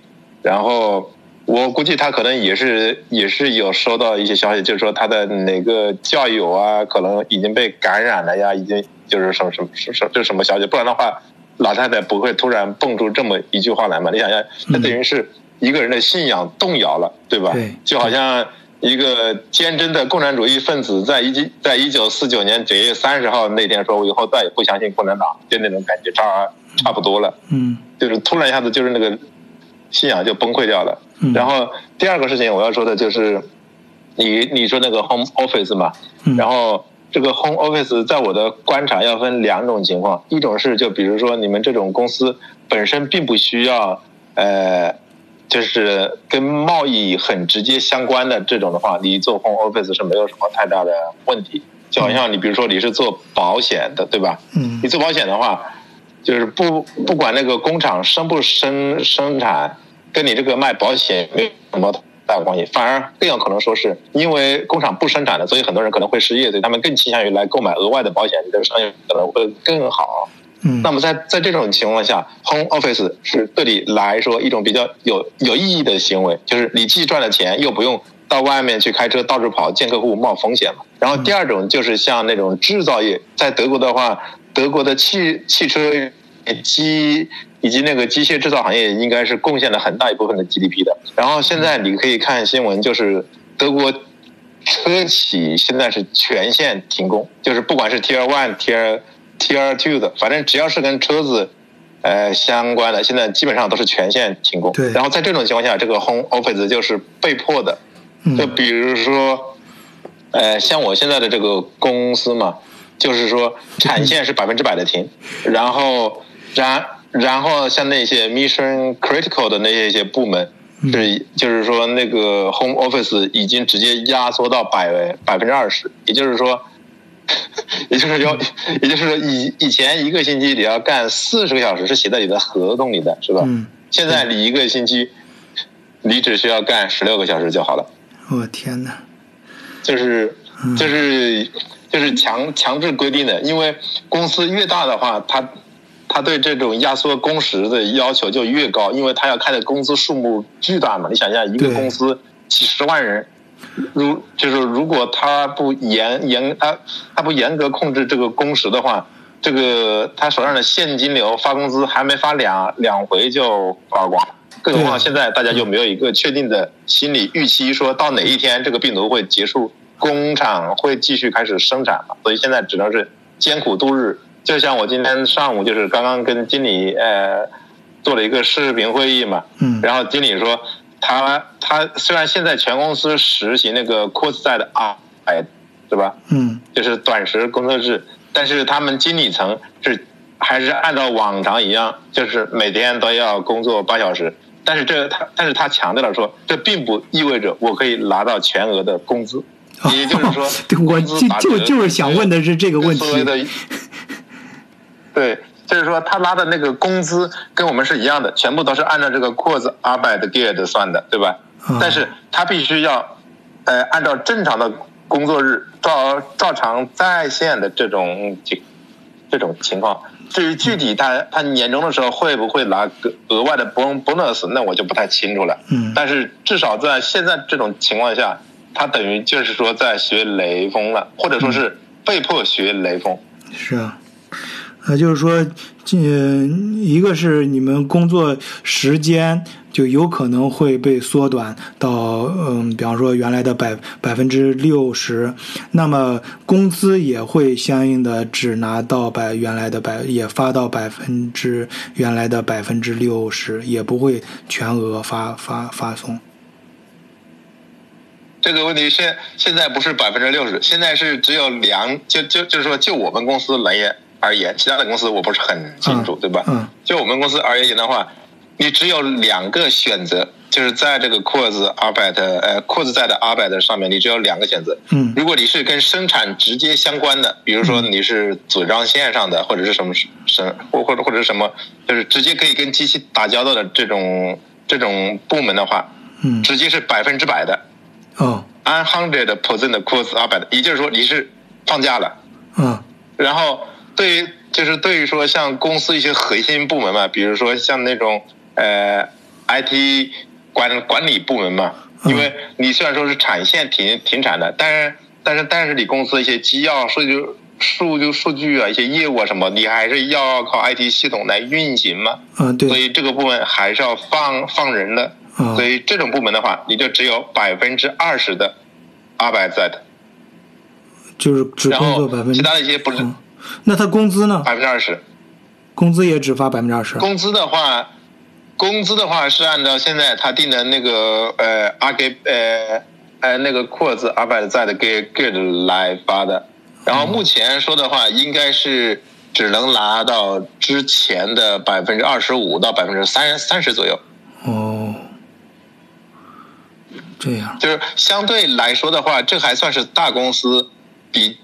然后我估计他可能也是也是有收到一些消息，就是说他的哪个教友啊，可能已经被感染了呀，已经就是什么什么什么这什么消息，不然的话，老太太不会突然蹦出这么一句话来嘛？你想想，那等于是一个人的信仰动摇了，对吧？对就好像。一个坚贞的共产主义分子，在一在一九四九年九月三十号那天说：“我以后再也不相信共产党。”就那种感觉差差不多了。嗯就是突然一下子就是那个信仰就崩溃掉了。嗯然后第二个事情我要说的就是，你你说那个 home office 嘛，嗯然后这个 home office 在我的观察要分两种情况，一种是就比如说你们这种公司本身并不需要呃。就是跟贸易很直接相关的这种的话，你做 home office 是没有什么太大的问题。就好像你比如说你是做保险的，对吧？嗯你做保险的话，就是不不管那个工厂生不生生产，跟你这个卖保险没有什么大关系，反而更有可能说是因为工厂不生产了，所以很多人可能会失业，所以他们更倾向于来购买额外的保险，你的商业可能会更好。嗯那么在在这种情况下，home office 是对你来说一种比较有有意义的行为，就是你既赚了钱，又不用到外面去开车到处跑见客户冒风险嘛。然后第二种就是像那种制造业，在德国的话，德国的汽汽车机以及那个机械制造行业应该是贡献了很大一部分的 GDP 的。然后现在你可以看新闻，就是德国车企现在是全线停工，就是不管是 Tier One、Tier Tier Two 的，反正只要是跟车子呃相关的，现在基本上都是全线停工。对然后在这种情况下，这个 Home Office 就是被迫的。就嗯比如说，呃，像我现在的这个公司嘛，就是说产线是百分之百的停，然后然然后像那些 mission critical 的那些一些部门，是就是说那个 home office 已经直接压缩到百百分之二十，也就是说。也就是要，也就是说，以以前一个星期你要干四十个小时是写在你的合同里的，是吧？嗯，现在你一个星期，你只需要干十六个小时就好了。我天哪，就是嗯就是就是强强制规定的，因为公司越大的话，它它对这种压缩工时的要求就越高，因为它要开的工资数目巨大嘛。你想一下，一个公司几十万人，如就是如果他不严严他他不严格控制这个工时的话，这个他手上的现金流发工资还没发两两回就花光。更何况现在大家就没有一个确定的心理预期，说到哪一天这个病毒会结束，工厂会继续开始生产嘛？所以现在只能是艰苦度日。就像我今天上午就是刚刚跟经理呃做了一个视频会议嘛，嗯然后经理说他他虽然现在全公司实行那个 u a s i 的啊，哎，对吧？嗯就是短时工作制，但是他们经理层是还是按照往常一样，就是每天都要工作八小时。但是这他，但是他强调了说，这并不意味着我可以拿到全额的工资，也就是说，我就就就是想问的是这个问题。对，就是说他拿的那个工资跟我们是一样的，全部都是按照这个 u a r t b e i g e 算的，对吧？但是他必须要，呃，按照正常的工作日照照常在线的这种这这种情况。至于具体他他年终的时候会不会拿额外的 bonus，那我就不太清楚了。嗯。但是至少在现在这种情况下，他等于就是说在学雷锋了，或者说是被迫学雷锋。是啊。那就是说，嗯，一个是你们工作时间就有可能会被缩短到，嗯，比方说原来的百百分之六十，那么工资也会相应的只拿到百原来的百，也发到百分之原来的百分之六十，也不会全额发发发送。这个问题现现在不是百分之六十，现在是只有两，就就就是说，就我们公司来言。而言，其他的公司我不是很清楚，对吧？嗯。就我们公司而言的话，你只有两个选择，就是在这个库兹阿百的呃库兹在的阿百的上面，你只有两个选择。嗯。如果你是跟生产直接相关的，比如说你是组装线上的，或者是什么什或或者或者是什么，就是直接可以跟机器打交道的这种这种部门的话，嗯，直接是百分之百的。哦。one hundred percent 的库兹阿百的，也就是说你是放假了。嗯。然后。对于就是对于说像公司一些核心部门嘛，比如说像那种呃 IT 管管理部门嘛，因为你虽然说是产线停停产的，但是但是但是你公司一些机要数据数据数据啊一些业务啊什么，你还是要靠 IT 系统来运行嘛。嗯，对。所以这个部门还是要放放人的。嗯。所以这种部门的话，你就只有百分之二十的 b e i t 就是只工作百分之。其他的一些不是。那他工资呢？百分之二十，工资也只发百分之二十。工资的话，工资的话是按照现在他定的那个呃阿给呃呃那个扩字阿百的在的给 good 来发的。然后目前说的话，应该是只能拿到之前的百分之二十五到百分之三三十左右。哦，这样。就是相对来说的话，这还算是大公司比。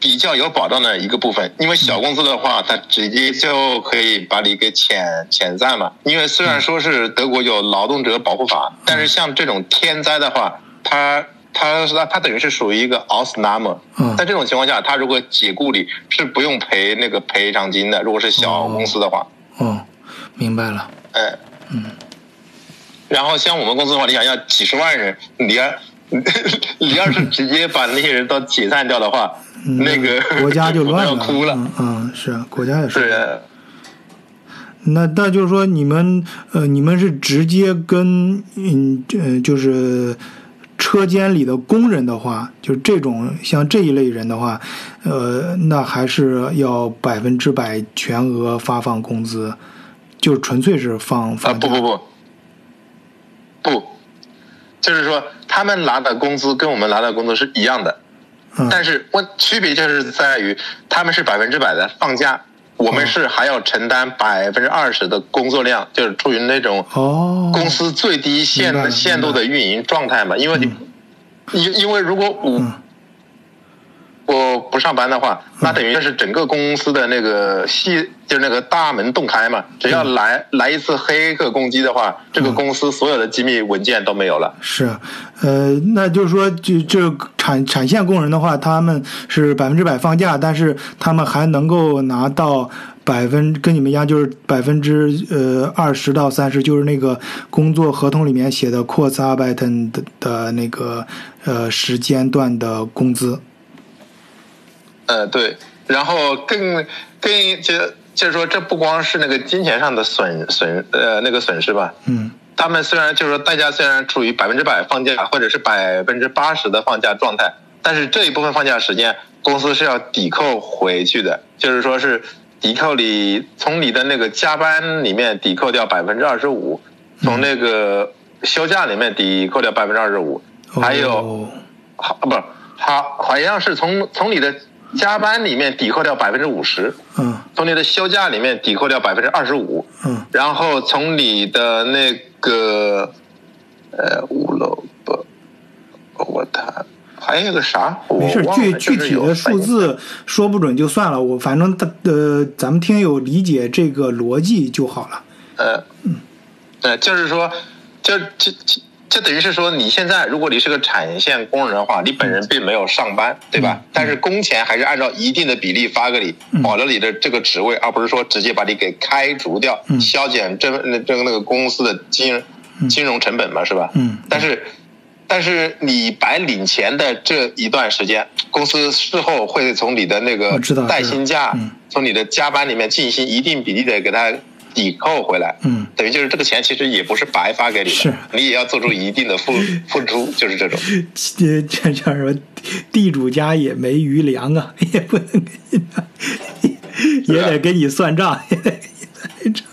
比较有保障的一个部分，因为小公司的话，它直接就可以把你给遣遣散嘛。因为虽然说是德国有劳动者保护法，但是像这种天灾的话，它它它它等于是属于一个 Ausnahme。在这种情况下，它如果解雇你是不用赔那个赔偿金的。如果是小公司的话，哦，明白了。哎，嗯。然后像我们公司的话，你想要几十万人，你要 你要是直接把那些人都解散掉的话。那个 国家就乱了，哭了。嗯，是啊国家也是。是。那那就是说，你们呃，你们是直接跟嗯呃，就是车间里的工人的话，就是这种像这一类人的话，呃，那还是要百分之百全额发放工资，就纯粹是放放。啊不不不，不，就是说他们拿的工资跟我们拿的工资是一样的。但是问区别就是在于，他们是百分之百的放假，我们是还要承担百分之二十的工作量，就是处于那种公司最低限限度的运营状态嘛。因为你，因因为如果我我不上班的话，那等于就是整个公司的那个系，就是那个大门洞开嘛。只要来来一次黑客攻击的话，这个公司所有的机密文件都没有了。是，呃，那就是说，就这产产线工人的话，他们是百分之百放假，但是他们还能够拿到百分跟你们一样，就是百分之呃二十到三十，就是那个工作合同里面写的 q u a r t a r b e i t 的的那个呃时间段的工资。呃，对，然后更更就就是说，这不光是那个金钱上的损损呃那个损失吧，嗯，他们虽然就是说大家虽然处于百分之百放假或者是百分之八十的放假状态，但是这一部分放假时间公司是要抵扣回去的，就是说是抵扣你从你的那个加班里面抵扣掉百分之二十五，从那个休假里面抵扣掉百分之二十五，还有好不，好好像是从从你的。加班里面抵扣掉百分之五十，嗯从你的休假里面抵扣掉百分之二十五，嗯然后从你的那个呃五楼不，我他还有个啥？没事，具具体的数字说不准就算了，我反正他呃，咱们听友理解这个逻辑就好了。呃，嗯呃，就是说，就就就就等于是说，你现在如果你是个产线工人的话，你本人并没有上班，对吧？但是工钱还是按照一定的比例发给你，嗯保留你的这个职位，而不是说直接把你给开除掉，嗯削减这那这个那个公司的金金融成本嘛，是吧？嗯但是。但是你白领钱的这一段时间，公司事后会从你的那个带薪假从你的加班里面进行一定比例的给它抵扣回来。嗯等于就是这个钱其实也不是白发给你的，是你也要做出一定的付 付出，就是这种。这这叫什么？地主家也没余粮啊，也不能给你拿，也得给你算账，也得给你算账。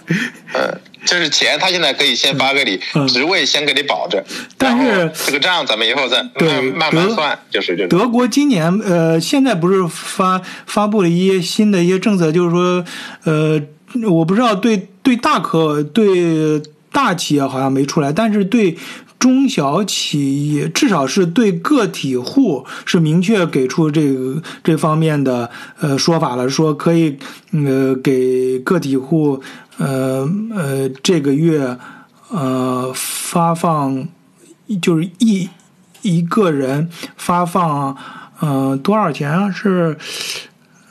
嗯，就是钱他现在可以先发给你，嗯职位先给你保着，但是这个账咱们以后再慢慢慢算，就是这种。德国今年呃，现在不是发发布了一些新的一些政策，就是说呃，我不知道对对大可对大企业好像没出来，但是对中小企业，至少是对个体户是明确给出这个这方面的呃说法了，说可以呃给个体户呃呃这个月呃发放就是一一个人发放呃多少钱啊？是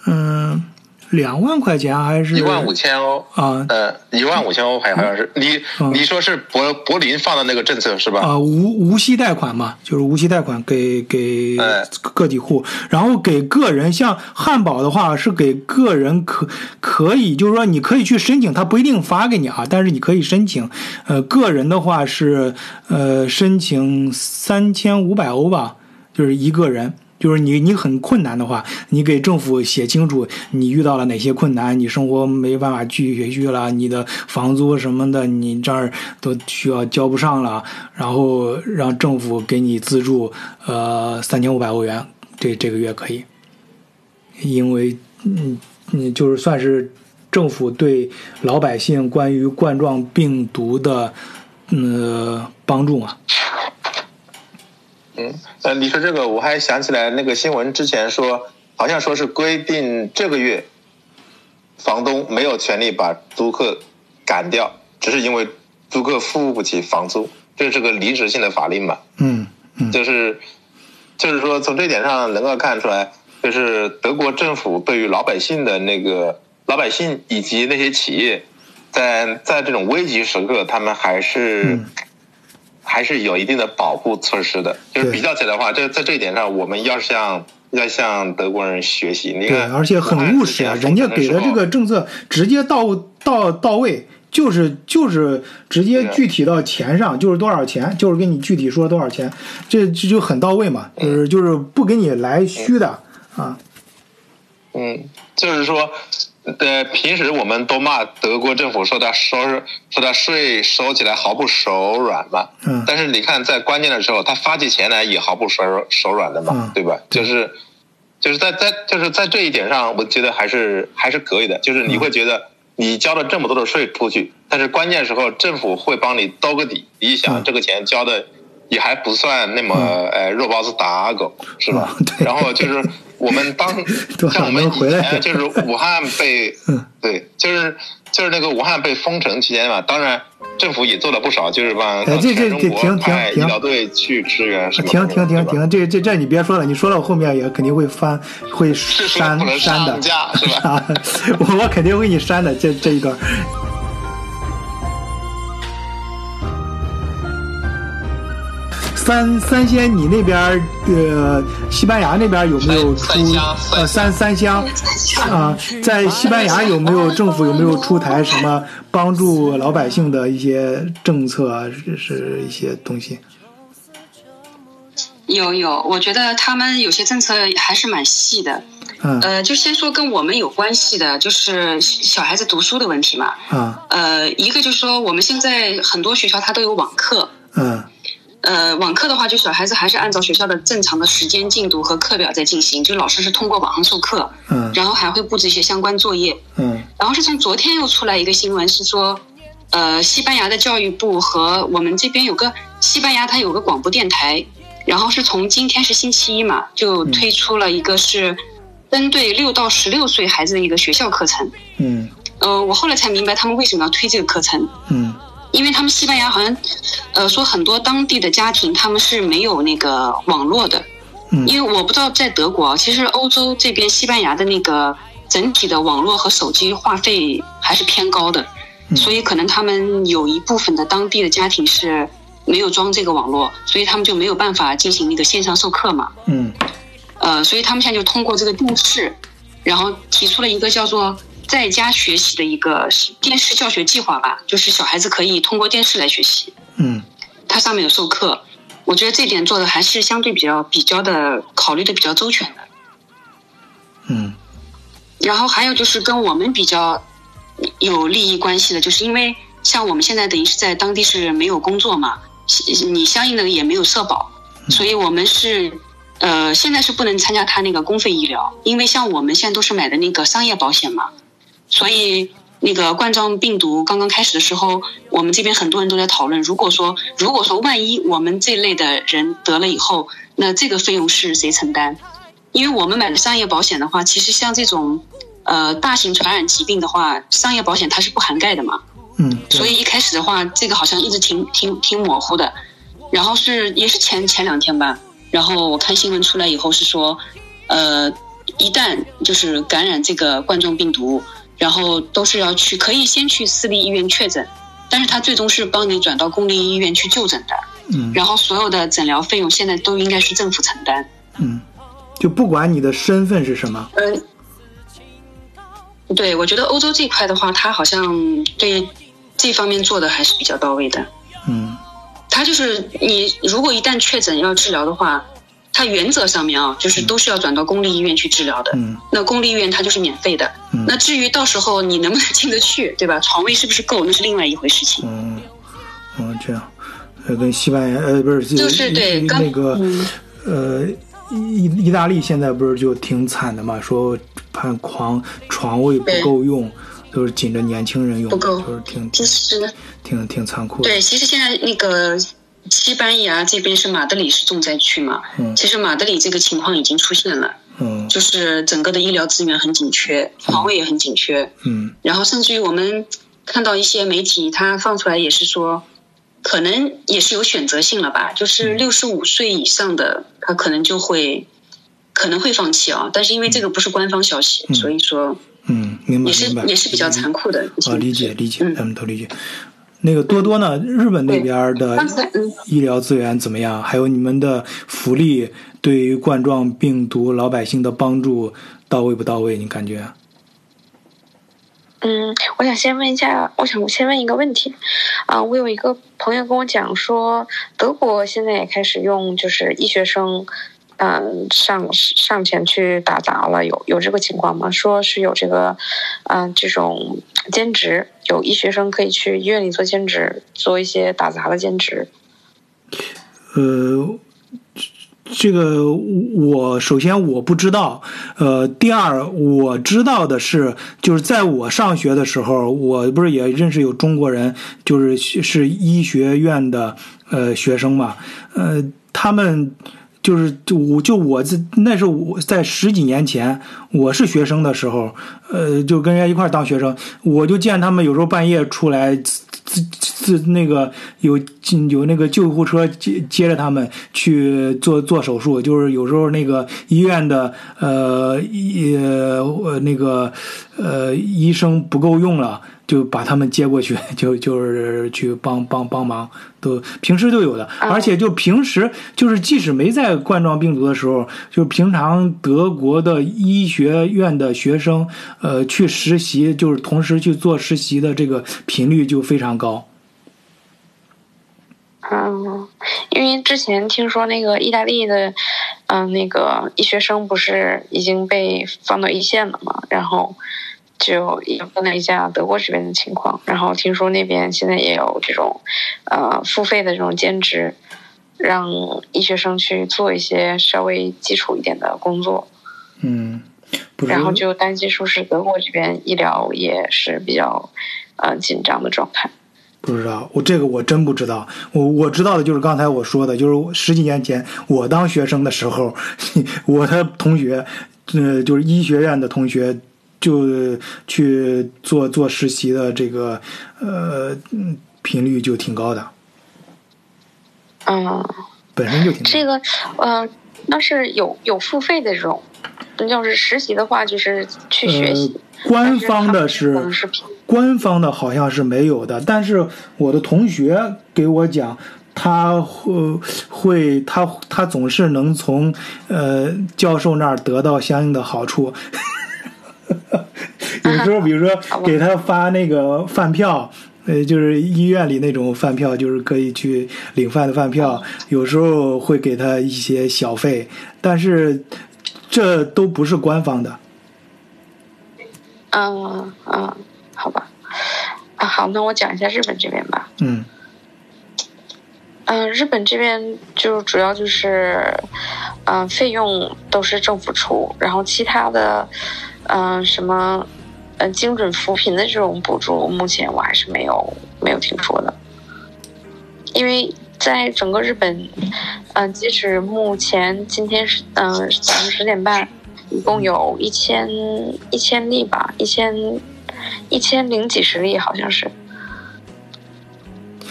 嗯两万块钱还是？一万五千欧。啊。呃，一万五千欧还好像是。你嗯。你说是柏柏林放的那个政策是吧？啊，无无息贷款嘛，就是无息贷款给给哎。个体户，然后给个人，像汉堡的话是给个人可可以，就是说你可以去申请，他不一定发给你啊，但是你可以申请。呃，个人的话是呃申请三千五百欧吧，就是一个人。就是你，你很困难的话，你给政府写清楚你遇到了哪些困难，你生活没办法继续下去了，你的房租什么的，你这儿都需要交不上了，然后让政府给你资助，呃，三千五百欧元，这这个月可以，因为嗯嗯，就是算是政府对老百姓关于冠状病毒的呃帮助嘛。嗯，呃，你说这个，我还想起来那个新闻之前说，好像说是规定这个月房东没有权利把租客赶掉，只是因为租客付不起房租，这是个临时性的法令嘛。嗯嗯就是就是说从这点上能够看出来，就是德国政府对于老百姓的那个老百姓以及那些企业，在在这种危急时刻，他们还是、嗯还是有一定的保护措施的。就是比较起来的话，这在这一点上，我们要向要向德国人学习。你对，看，而且很务实啊，人家给的这个政策直接到到到位，就是就是直接具体到钱上，就是多少钱，就是给你具体说多少钱，这这就很到位嘛，就是就是不给你来虚的啊，嗯，就是说，呃，平时我们都骂德国政府说他收说他税收起来毫不手软嘛，嗯但是你看在关键的时候，他发起钱来也毫不手手软的嘛，嗯对吧？就是就是在在就是在这一点上，我觉得还是还是可以的，就是你会觉得你交了这么多的税出去，但是关键时候政府会帮你兜个底，你想这个钱交的。也还不算那么呃肉包子打狗是吧？嗯对然后就是我们当 像我们以能回来前就是武汉被 嗯，对，就是就是那个武汉被封城期间嘛，当然政府也做了不少，就是帮哎这这全中国这停停停派医疗队去支援什么的。停停停停，这这这你别说了，你说了我后面也肯定会翻会删删的是吧？啊，我我肯定会给你删的这这一段。三三鲜，你那边儿呃，西班牙那边有没有出呃三三香啊？在西班牙有没有政府有没有出台什么帮助老百姓的一些政策啊？是是一些东西？有有，我觉得他们有些政策还是蛮细的。嗯呃，就先说跟我们有关系的，就是小孩子读书的问题嘛。啊呃，一个就是说我们现在很多学校它都有网课，嗯呃，网课的话，就小孩子还是按照学校的正常的时间进度和课表在进行，就老师是通过网上授课，嗯。然后还会布置一些相关作业。嗯。然后是从昨天又出来一个新闻，是说，呃，西班牙的教育部和我们这边有个西班牙，它有个广播电台，然后是从今天是星期一嘛，就推出了一个是针对六到十六岁孩子的一个学校课程。嗯。呃，我后来才明白他们为什么要推这个课程，嗯因为他们西班牙好像，呃，说很多当地的家庭他们是没有那个网络的，嗯。因为我不知道在德国啊，其实欧洲这边西班牙的那个整体的网络和手机话费还是偏高的，嗯。所以可能他们有一部分的当地的家庭是没有装这个网络，所以他们就没有办法进行那个线上授课嘛。嗯。呃，所以他们现在就通过这个电视，然后提出了一个叫做在家学习的一个电视教学计划吧，就是小孩子可以通过电视来学习。嗯它上面有授课，我觉得这点做的还是相对比较比较的考虑的比较周全的。嗯然后还有就是跟我们比较有利益关系的，就是因为像我们现在等于是在当地是没有工作嘛，你相应的也没有社保，所以我们是呃现在是不能参加他那个公费医疗，因为像我们现在都是买的那个商业保险嘛，所以那个冠状病毒刚刚开始的时候，我们这边很多人都在讨论，如果说如果说万一我们这类的人得了以后，那这个费用是谁承担？因为我们买的商业保险的话，其实像这种呃大型传染疾病的话，商业保险它是不涵盖的嘛。嗯，所以一开始的话，这个好像一直挺挺挺模糊的。然后是也是前前两天吧，然后我看新闻出来以后是说，呃，一旦就是感染这个冠状病毒，然后都是要去可以先去私立医院确诊，但是他最终是帮你转到公立医院去就诊的。嗯然后所有的诊疗费用现在都应该是政府承担。嗯，就不管你的身份是什么，嗯，对，我觉得欧洲这块的话，他好像对这方面做的还是比较到位的。嗯他就是你如果一旦确诊要治疗的话，它原则上面啊，就是都是要转到公立医院去治疗的。嗯那公立医院它就是免费的。嗯那至于到时候你能不能进得去，对吧？床位是不是够，那是另外一回事情。嗯嗯，这样，呃，跟西班牙呃不是就是对那个嗯呃意意大利现在不是就挺惨的嘛，说怕狂床位不够用，都是紧着年轻人用，不够就是挺其实挺挺残酷的。对，其实现在那个西班牙这边是马德里是重灾区嘛。嗯其实马德里这个情况已经出现了。嗯就是整个的医疗资源很紧缺，床位也很紧缺，嗯然后甚至于我们看到一些媒体，他放出来也是说，可能也是有选择性了吧，就是六十五岁以上的，他可能就会可能会放弃啊，但是因为这个不是官方消息，嗯所以说嗯，明白也是也是比较残酷的。啊，理解理解，嗯咱们都理解。那个多多呢？日本那边的医疗资源怎么样？还有你们的福利对于冠状病毒老百姓的帮助到位不到位？你感觉？嗯，我想先问一下，我想先问一个问题，啊、我有一个朋友跟我讲说，德国现在也开始用就是医学生，嗯、上上前去打杂了，有有这个情况吗？说是有这个，嗯、这种兼职，有医学生可以去医院里做兼职，做一些打杂的兼职。呃，这个我首先我不知道，呃，第二我知道的是，就是在我上学的时候，我不是也认识有中国人，就是是医学院的呃学生嘛，呃，他们。就是就我就我这那是我在十几年前我是学生的时候，呃，就跟人家一块儿当学生，我就见他们有时候半夜出来，自自自那个有有那个救护车接接着他们去做做手术，就是有时候那个医院的呃医呃那个呃医生不够用了。就把他们接过去，就就是去帮帮帮忙，都平时都有的，而且就平时就是即使没在冠状病毒的时候，就平常德国的医学院的学生，呃，去实习，就是同时去做实习的这个频率就非常高。嗯，因为之前听说那个意大利的，嗯、那个医学生不是已经被放到一线了嘛，然后就也问了一下德国这边的情况，然后听说那边现在也有这种，呃，付费的这种兼职，让医学生去做一些稍微基础一点的工作。嗯，然后就担心说是德国这边医疗也是比较呃紧张的状态。不知道，我这个我真不知道。我我知道的就是刚才我说的，就是十几年前我当学生的时候，我的同学，呃，就是医学院的同学，就去做做实习的这个呃嗯频率就挺高的，嗯，本身就挺高。这个呃，那是有有付费的这种，要是实习的话，就是去学习。呃，官方的是是官方的好像是没有的，但是我的同学给我讲，他会会他他总是能从呃教授那儿得到相应的好处。有时候，比如说 给他发那个饭票，呃，就是医院里那种饭票，就是可以去领饭的饭票，有时候会给他一些小费，但是这都不是官方的。嗯嗯，好吧。啊，好，那我讲一下日本这边吧。嗯嗯、日本这边就主要就是，嗯、费用都是政府出，然后其他的，嗯、什么，呃，精准扶贫的这种补助，目前我还是没有没有听说的。因为在整个日本，嗯、截止目前今天是嗯早上十点半，一共有一千一千例吧，一千一千零几十例好像是，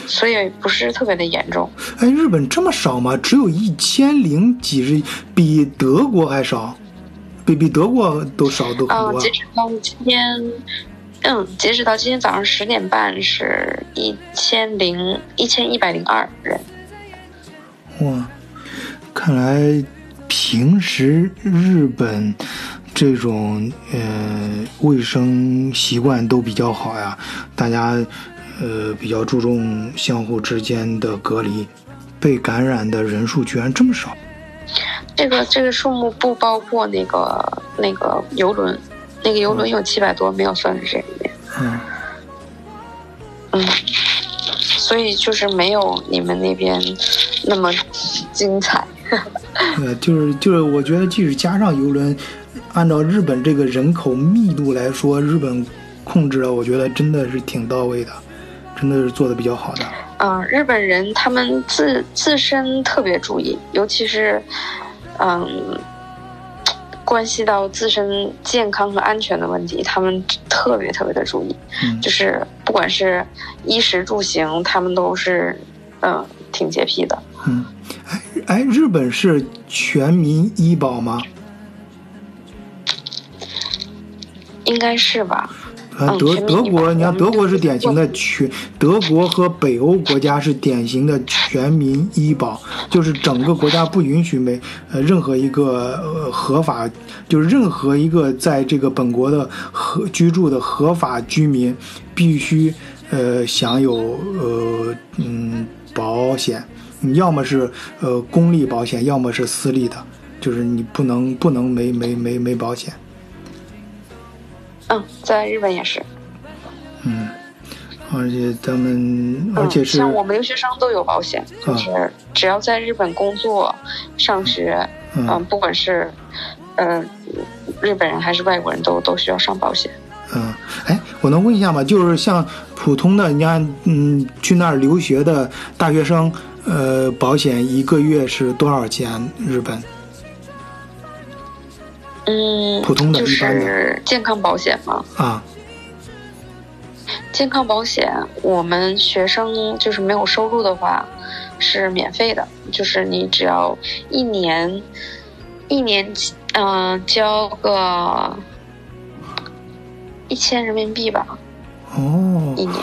所以不是特别的严重。哎，日本这么少吗？只有一千零几十，比德国还少，比比德国都少都很嗯，多截。止到今天，嗯，截止到今天早上十点半是一千零一千一百零二人。哇，看来平时日本这种呃卫生习惯都比较好呀，大家呃比较注重相互之间的隔离，被感染的人数居然这么少。这个这个数目不包括那个那个游轮，那个游轮有七百多，没有算在这里面。嗯嗯，所以就是没有你们那边那么精彩。呃，就是就是，我觉得即使加上游轮，按照日本这个人口密度来说，日本控制了，我觉得真的是挺到位的，真的是做的比较好的。嗯，日本人他们自自身特别注意，尤其是，嗯，关系到自身健康和安全的问题，他们特别特别的注意。嗯就是不管是衣食住行，他们都是，嗯，挺洁癖的。嗯，哎哎，日本是全民医保吗？应该是吧？啊，德德国，你看德国是是典型的全，德国和北欧国家是典型的全民医保，就是整个国家不允许没呃任何一个呃合法，就是任何一个在这个本国的合居住的合法居民必须呃享有呃嗯保险，你要么是呃公立保险，要么是私立的，就是你不能不能没没没没保险。嗯，在日本也是。嗯，而且他们，而且嗯、是，像我们留学生都有保险，就嗯是只要在日本工作、上学，嗯、嗯不管是呃日本人还是外国人都都需要上保险。嗯，哎，我能问一下吗？就是像普通的，你看，嗯，去那儿留学的大学生，呃，保险一个月是多少钱？日本？嗯，普通的就一般的是健康保险吗。啊，健康保险，我们学生就是没有收入的话是免费的，就是你只要一年一年嗯、呃交个一千人民币吧，哦一，年。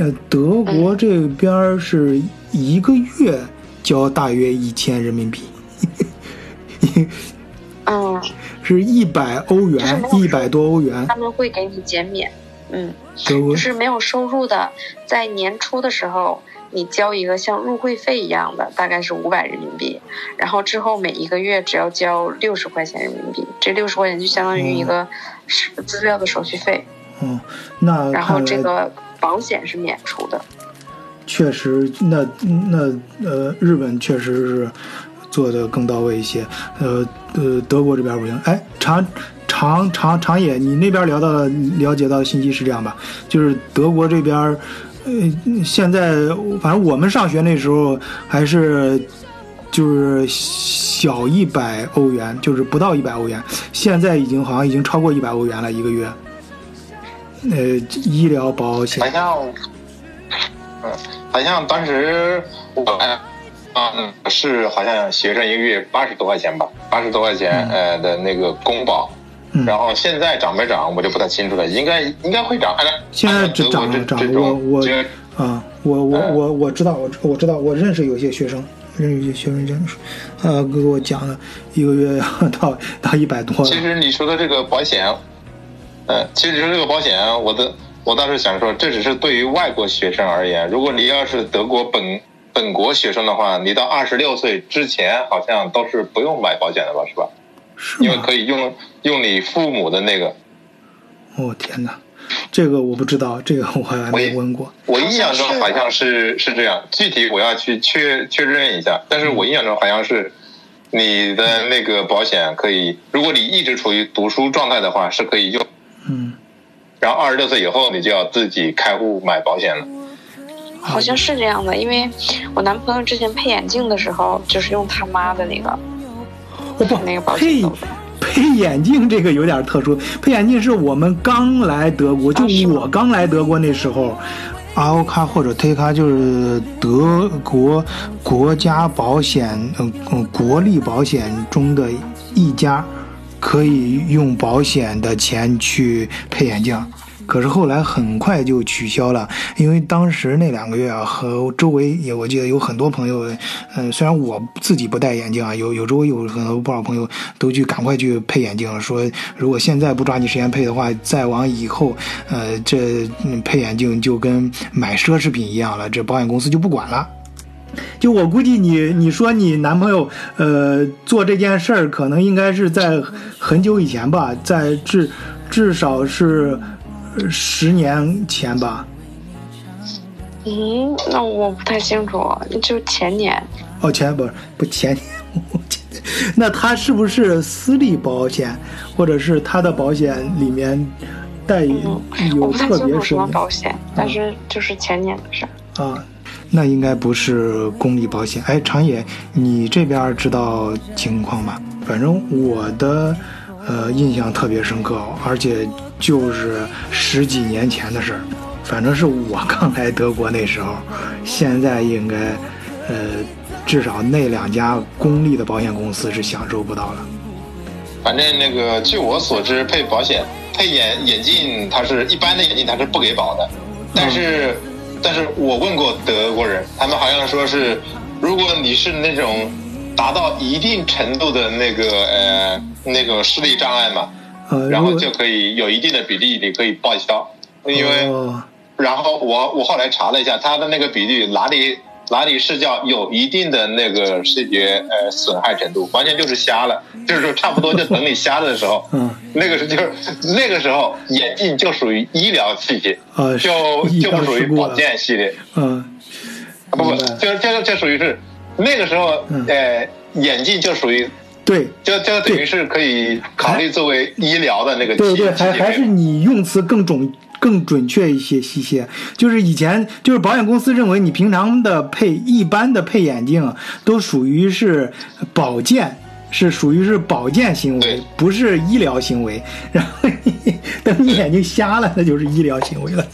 呃，德国这边是一个月交大约一千人民币，嗯，是一百欧元一百多欧元他。们会给你减免。嗯，就是没有收入的，在年初的时候，你交一个像入会费一样的，大概是五百人民币，然后之后每一个月只要交六十块钱人民币，这六十块钱就相当于一个是资料的手续费，嗯，那然后这个保险是免除的。确实，那那呃，日本确实是做的更到位一些。呃呃，德国这边不行。哎，长长长长野，你那边聊到的了解到的信息是这样吧？就是德国这边，呃，现在反正我们上学那时候还是就是小一百欧元，就是不到一百欧元。现在已经好像已经超过一百欧元了一个月。呃，医疗保险好像，嗯，好像当时我嗯。是好像学生一个月八十多块钱吧，八十多块钱呃的那个公保，嗯。然后现在涨没涨我就不太清楚了，应该应该会涨，现在按照德国这涨了涨我我这个啊，我我嗯。我我知道，我我知道，我认识有些学生，认识有些学生这样说，呃，给我讲了一个月要到到一百多其，实你说的这个保险，呃，其实你说这个保险，我的我倒是想说，这只是对于外国学生而言。如果你要是德国本本国学生的话，你到二十六岁之前好像都是不用买保险的吧，是吧？因为可？以用用你父母的那个。哦天哪，这个我不知道，这个我还没问过。我印象中好像是是这样，具体我要去确确认一下。但是我印象中好像是你的那个保险可以，如果你一直处于读书状态的话，是可以用。嗯，然后二十六岁以后，你就要自己开户买保险了。好像是这样的，因为我男朋友之前配眼镜的时候，就是用他妈的那个哦不那个保，配险都是。配眼镜这个有点特殊，配眼镜是我们刚来德国，就我刚来德国那时候。阿欧卡或者推卡就是德国国家保险，嗯嗯，国立保险中的一家，可以用保险的钱去配眼镜。可是后来很快就取消了，因为当时那两个月啊，和周围也我记得有很多朋友，嗯、虽然我自己不戴眼镜啊，有有周围有很多不少朋友都去赶快去配眼镜，说如果现在不抓紧时间配的话，再往以后，呃，这嗯配眼镜就跟买奢侈品一样了，这保险公司就不管了。就我估计你，你说你男朋友呃做这件事儿，可能应该是在很久以前吧，在至至少是十年前吧。嗯，那我不太清楚，就前年。哦，前不是不前年，那他是不是私立保险，或者是他的保险里面带有特别什么保险，但是就是前年的事儿。啊？那应该不是公立保险。哎，长野，你这边知道情况吗？反正我的呃印象特别深刻，而且就是十几年前的事儿。反正是我刚来德国那时候，现在应该呃至少那两家公立的保险公司是享受不到了。反正那个，据我所知，配保险配眼眼镜，它是一般的眼镜它是不给保的。但是，但是我问过德国人，他们好像说是，如果你是那种达到一定程度的那个呃那个视力障碍嘛，呃，然后就可以有一定的比例你可以报销，因为哦。然后我我后来查了一下，它的那个比例哪里哪里是叫有一定的那个视觉呃损害程度，完全就是瞎了，就是说差不多就等你瞎了的时候，嗯。那个时候就是那个时候眼镜就属于医疗器械，呃就就不属于保健系列，嗯。不不，就就就属于是那个时候嗯。呃眼镜就属于对就就等于是可以考虑作为医疗的那个对对，还还是你用词更准更准确一些一些。就是以前就是保险公司认为你平常的配一般的配眼镜都属于是保健。是属于是保健行为，不是医疗行为。然后你等你眼睛瞎了，那就是医疗行为了。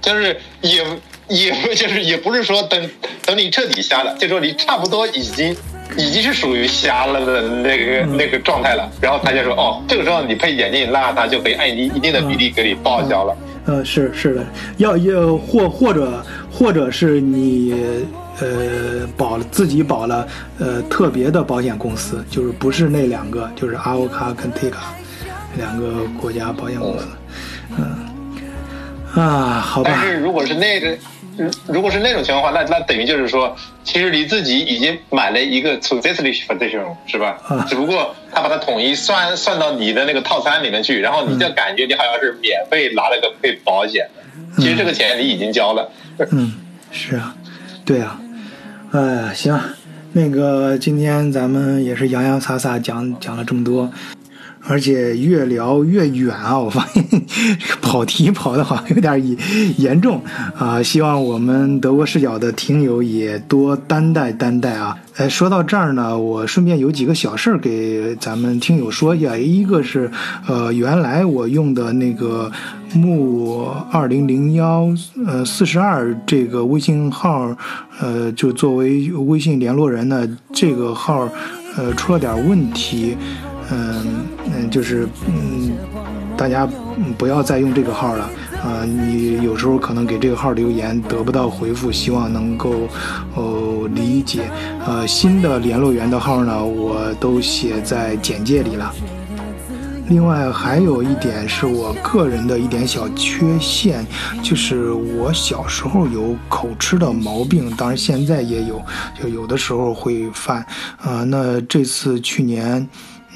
就是也也就是也不是说等等你彻底瞎了，就说你差不多已经已经是属于瞎了的那个、嗯。那个状态了，然后他就说哦，这个时候你配眼镜，那他就可以按一一定的比例给你报销了。呃，是是的，要要或或者或者是你呃保了自己保了呃特别的保险公司，就是不是那两个，就是阿欧卡跟 Tega 两个国家保险公司，嗯。啊，好吧。但，是如果是那个，如如果是那种情况的话，那那等于就是说，其实你自己已经买了一个 zusätzlich Versicherung 是吧？啊只不过他把它统一算算到你的那个套餐里面去，然后你就感觉你好像是免费拿了个配保险的。其实这个钱你已经交了。嗯，是啊，对啊，哎，行，那个今天咱们也是洋洋洒洒讲讲了这么多。而且越聊越远啊！我发现这个跑题跑的好像有点严严重啊！希望我们德国视角的听友也多担待担待啊！哎，说到这儿呢，我顺便有几个小事儿给咱们听友说一下。一个是，呃，原来我用的那个木二零零幺呃四十二这个微信号，呃，就作为微信联络人呢，这个号呃出了点问题。嗯嗯，就是嗯，大家不要再用这个号了啊！你有时候可能给这个号留言得不到回复，希望能够哦理解。呃，新的联络员的号呢，我都写在简介里了。另外还有一点是我个人的一点小缺陷，就是我小时候有口吃的毛病，当然现在也有，就有的时候会犯。啊，那这次去年。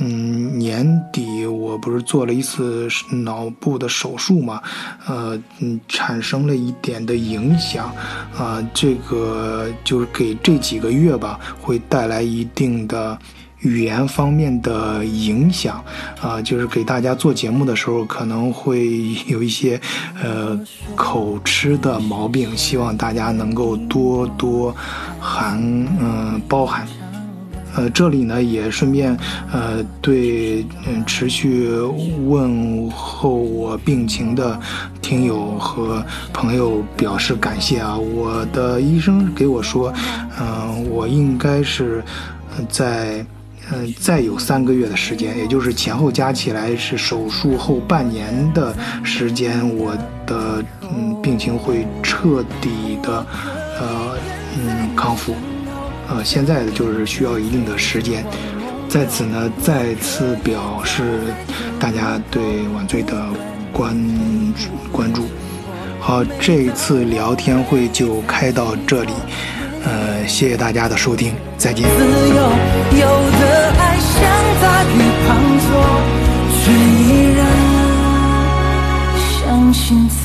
嗯，年底我不是做了一次脑部的手术嘛，呃，嗯，产生了一点的影响，啊，这个就是给这几个月吧，会带来一定的语言方面的影响，啊，就是给大家做节目的时候可能会有一些呃口吃的毛病，希望大家能够多多含嗯包涵。呃，这里呢也顺便呃对嗯持续问候我病情的听友和朋友表示感谢啊！我的医生给我说，嗯，我应该是在嗯再有三个月的时间，也就是前后加起来是手术后半年的时间，我的嗯病情会彻底的呃嗯康复。呃，现在就是需要一定的时间，在此呢再次表示大家对晚醉的关关注。好，这一次聊天会就开到这里，呃，谢谢大家的收听，再见。滂